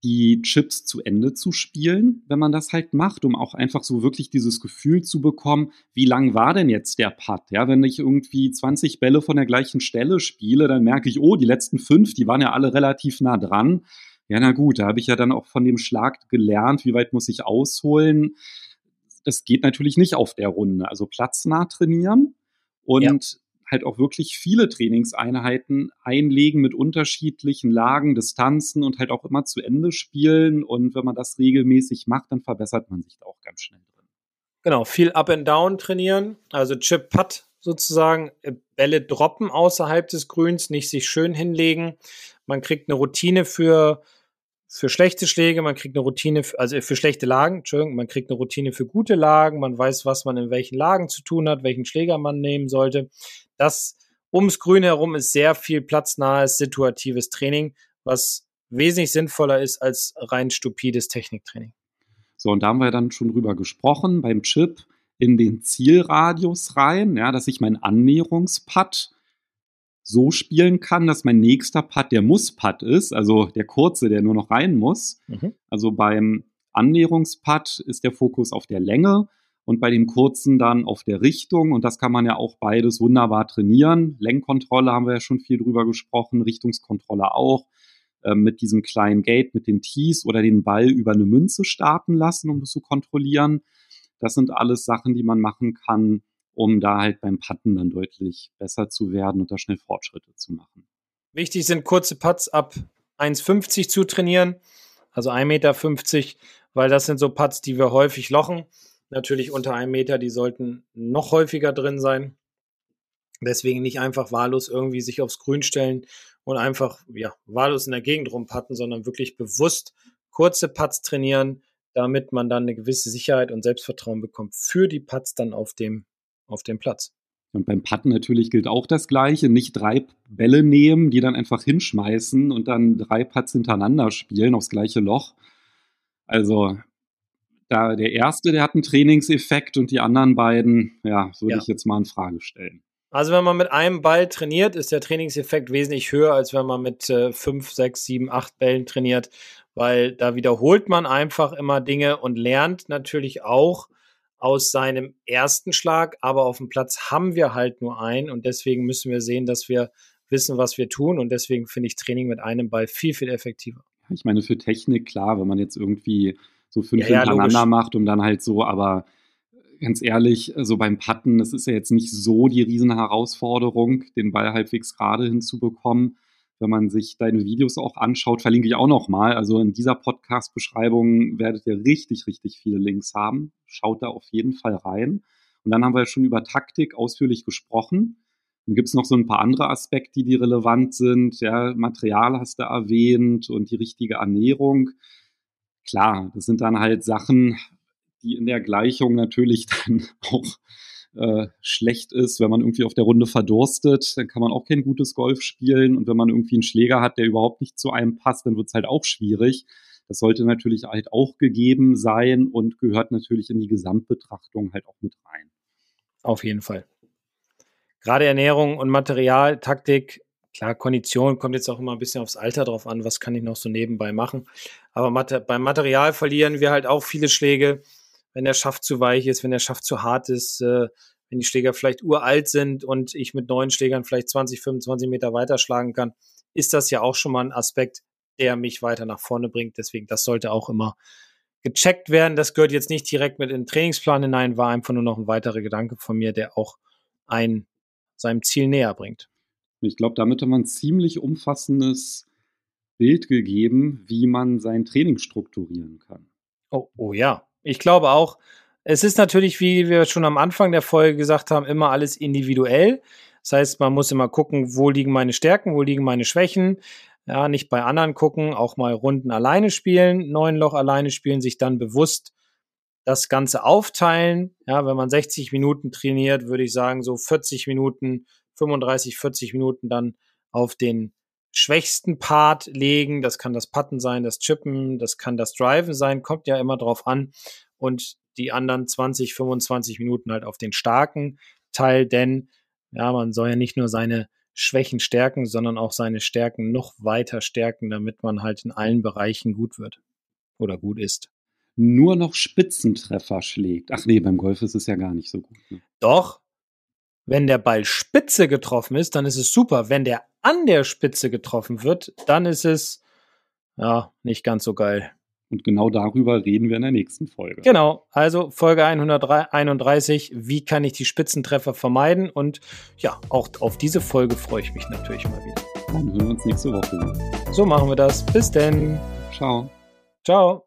Speaker 2: die Chips zu Ende zu spielen, wenn man das halt macht, um auch einfach so wirklich dieses Gefühl zu bekommen, wie lang war denn jetzt der Putt? Ja, wenn ich irgendwie 20 Bälle von der gleichen Stelle spiele, dann merke ich, oh, die letzten fünf, die waren ja alle relativ nah dran. Ja, na gut, da habe ich ja dann auch von dem Schlag gelernt, wie weit muss ich ausholen das geht natürlich nicht auf der Runde. Also platznah trainieren und ja. halt auch wirklich viele Trainingseinheiten einlegen mit unterschiedlichen Lagen, Distanzen und halt auch immer zu Ende spielen. Und wenn man das regelmäßig macht, dann verbessert man sich da auch ganz schnell drin.
Speaker 3: Genau, viel Up and Down trainieren, also Chip Putt sozusagen, äh, Bälle droppen außerhalb des Grüns, nicht sich schön hinlegen. Man kriegt eine Routine für für schlechte Schläge, man kriegt eine Routine, also für schlechte Lagen, Entschuldigung, man kriegt eine Routine für gute Lagen, man weiß, was man in welchen Lagen zu tun hat, welchen Schläger man nehmen sollte. Das ums Grün herum ist sehr viel platznahes, situatives Training, was wesentlich sinnvoller ist als rein stupides Techniktraining.
Speaker 2: So, und da haben wir dann schon drüber gesprochen, beim Chip in den Zielradius rein, ja, dass ich mein Annäherungspad so spielen kann, dass mein nächster Putt der Muss-Putt ist, also der kurze, der nur noch rein muss. Mhm. Also beim Annäherungsputt ist der Fokus auf der Länge und bei dem kurzen dann auf der Richtung. Und das kann man ja auch beides wunderbar trainieren. Lenkkontrolle haben wir ja schon viel drüber gesprochen, Richtungskontrolle auch. Äh, mit diesem kleinen Gate, mit den Tees oder den Ball über eine Münze starten lassen, um das zu kontrollieren. Das sind alles Sachen, die man machen kann, um da halt beim Putten dann deutlich besser zu werden und da schnell Fortschritte zu machen.
Speaker 3: Wichtig sind kurze Putts ab 1,50 zu trainieren, also 1,50 Meter, weil das sind so Putts, die wir häufig lochen. Natürlich unter einem Meter, die sollten noch häufiger drin sein. Deswegen nicht einfach wahllos irgendwie sich aufs Grün stellen und einfach ja, wahllos in der Gegend rumpatten, sondern wirklich bewusst kurze Putts trainieren, damit man dann eine gewisse Sicherheit und Selbstvertrauen bekommt für die Putts dann auf dem auf dem Platz.
Speaker 2: Und beim Putten natürlich gilt auch das Gleiche. Nicht drei Bälle nehmen, die dann einfach hinschmeißen und dann drei Putts hintereinander spielen aufs gleiche Loch. Also da der erste, der hat einen Trainingseffekt und die anderen beiden, ja, würde ja. ich jetzt mal in Frage stellen.
Speaker 3: Also wenn man mit einem Ball trainiert, ist der Trainingseffekt wesentlich höher, als wenn man mit äh, fünf, sechs, sieben, acht Bällen trainiert, weil da wiederholt man einfach immer Dinge und lernt natürlich auch, aus seinem ersten Schlag, aber auf dem Platz haben wir halt nur einen und deswegen müssen wir sehen, dass wir wissen, was wir tun und deswegen finde ich Training mit einem Ball viel, viel effektiver.
Speaker 2: Ich meine, für Technik, klar, wenn man jetzt irgendwie so fünf ja, hintereinander ja, macht, um dann halt so, aber ganz ehrlich, so beim Putten, das ist ja jetzt nicht so die riesen Herausforderung, den Ball halbwegs gerade hinzubekommen wenn man sich deine Videos auch anschaut, verlinke ich auch nochmal. Also in dieser Podcast-Beschreibung werdet ihr richtig, richtig viele Links haben. Schaut da auf jeden Fall rein. Und dann haben wir schon über Taktik ausführlich gesprochen. Dann gibt es noch so ein paar andere Aspekte, die relevant sind. Ja, Material hast du erwähnt und die richtige Ernährung. Klar, das sind dann halt Sachen, die in der Gleichung natürlich [LAUGHS] dann auch äh, schlecht ist, wenn man irgendwie auf der Runde verdurstet, dann kann man auch kein gutes Golf spielen. Und wenn man irgendwie einen Schläger hat, der überhaupt nicht zu einem passt, dann wird es halt auch schwierig. Das sollte natürlich halt auch gegeben sein und gehört natürlich in die Gesamtbetrachtung halt auch mit rein.
Speaker 3: Auf jeden Fall. Gerade Ernährung und Material, Taktik, klar, Kondition kommt jetzt auch immer ein bisschen aufs Alter drauf an, was kann ich noch so nebenbei machen. Aber beim Material verlieren wir halt auch viele Schläge wenn der Schaft zu weich ist, wenn der Schaft zu hart ist, äh, wenn die Schläger vielleicht uralt sind und ich mit neuen Schlägern vielleicht 20, 25 Meter weiterschlagen kann, ist das ja auch schon mal ein Aspekt, der mich weiter nach vorne bringt. Deswegen, das sollte auch immer gecheckt werden. Das gehört jetzt nicht direkt mit in den Trainingsplan hinein, war einfach nur noch ein weiterer Gedanke von mir, der auch ein seinem Ziel näher bringt.
Speaker 2: Ich glaube, damit haben wir ein ziemlich umfassendes Bild gegeben, wie man sein Training strukturieren kann.
Speaker 3: Oh, oh ja, ich glaube auch, es ist natürlich, wie wir schon am Anfang der Folge gesagt haben, immer alles individuell. Das heißt, man muss immer gucken, wo liegen meine Stärken, wo liegen meine Schwächen. Ja, nicht bei anderen gucken, auch mal Runden alleine spielen, neun Loch alleine spielen, sich dann bewusst das Ganze aufteilen. Ja, wenn man 60 Minuten trainiert, würde ich sagen, so 40 Minuten, 35, 40 Minuten dann auf den schwächsten Part legen. Das kann das Putten sein, das Chippen, das kann das Driven sein, kommt ja immer drauf an. Und die anderen 20, 25 Minuten halt auf den starken Teil, denn ja, man soll ja nicht nur seine Schwächen stärken, sondern auch seine Stärken noch weiter stärken, damit man halt in allen Bereichen gut wird oder gut ist.
Speaker 2: Nur noch Spitzentreffer schlägt. Ach nee, beim Golf ist es ja gar nicht so gut. Ne?
Speaker 3: Doch, wenn der Ball spitze getroffen ist, dann ist es super. Wenn der an der Spitze getroffen wird, dann ist es ja nicht ganz so geil.
Speaker 2: Und genau darüber reden wir in der nächsten Folge.
Speaker 3: Genau, also Folge 131, wie kann ich die Spitzentreffer vermeiden? Und ja, auch auf diese Folge freue ich mich natürlich mal wieder.
Speaker 2: Dann hören wir uns nächste Woche.
Speaker 3: So machen wir das. Bis denn.
Speaker 2: Ciao.
Speaker 3: Ciao.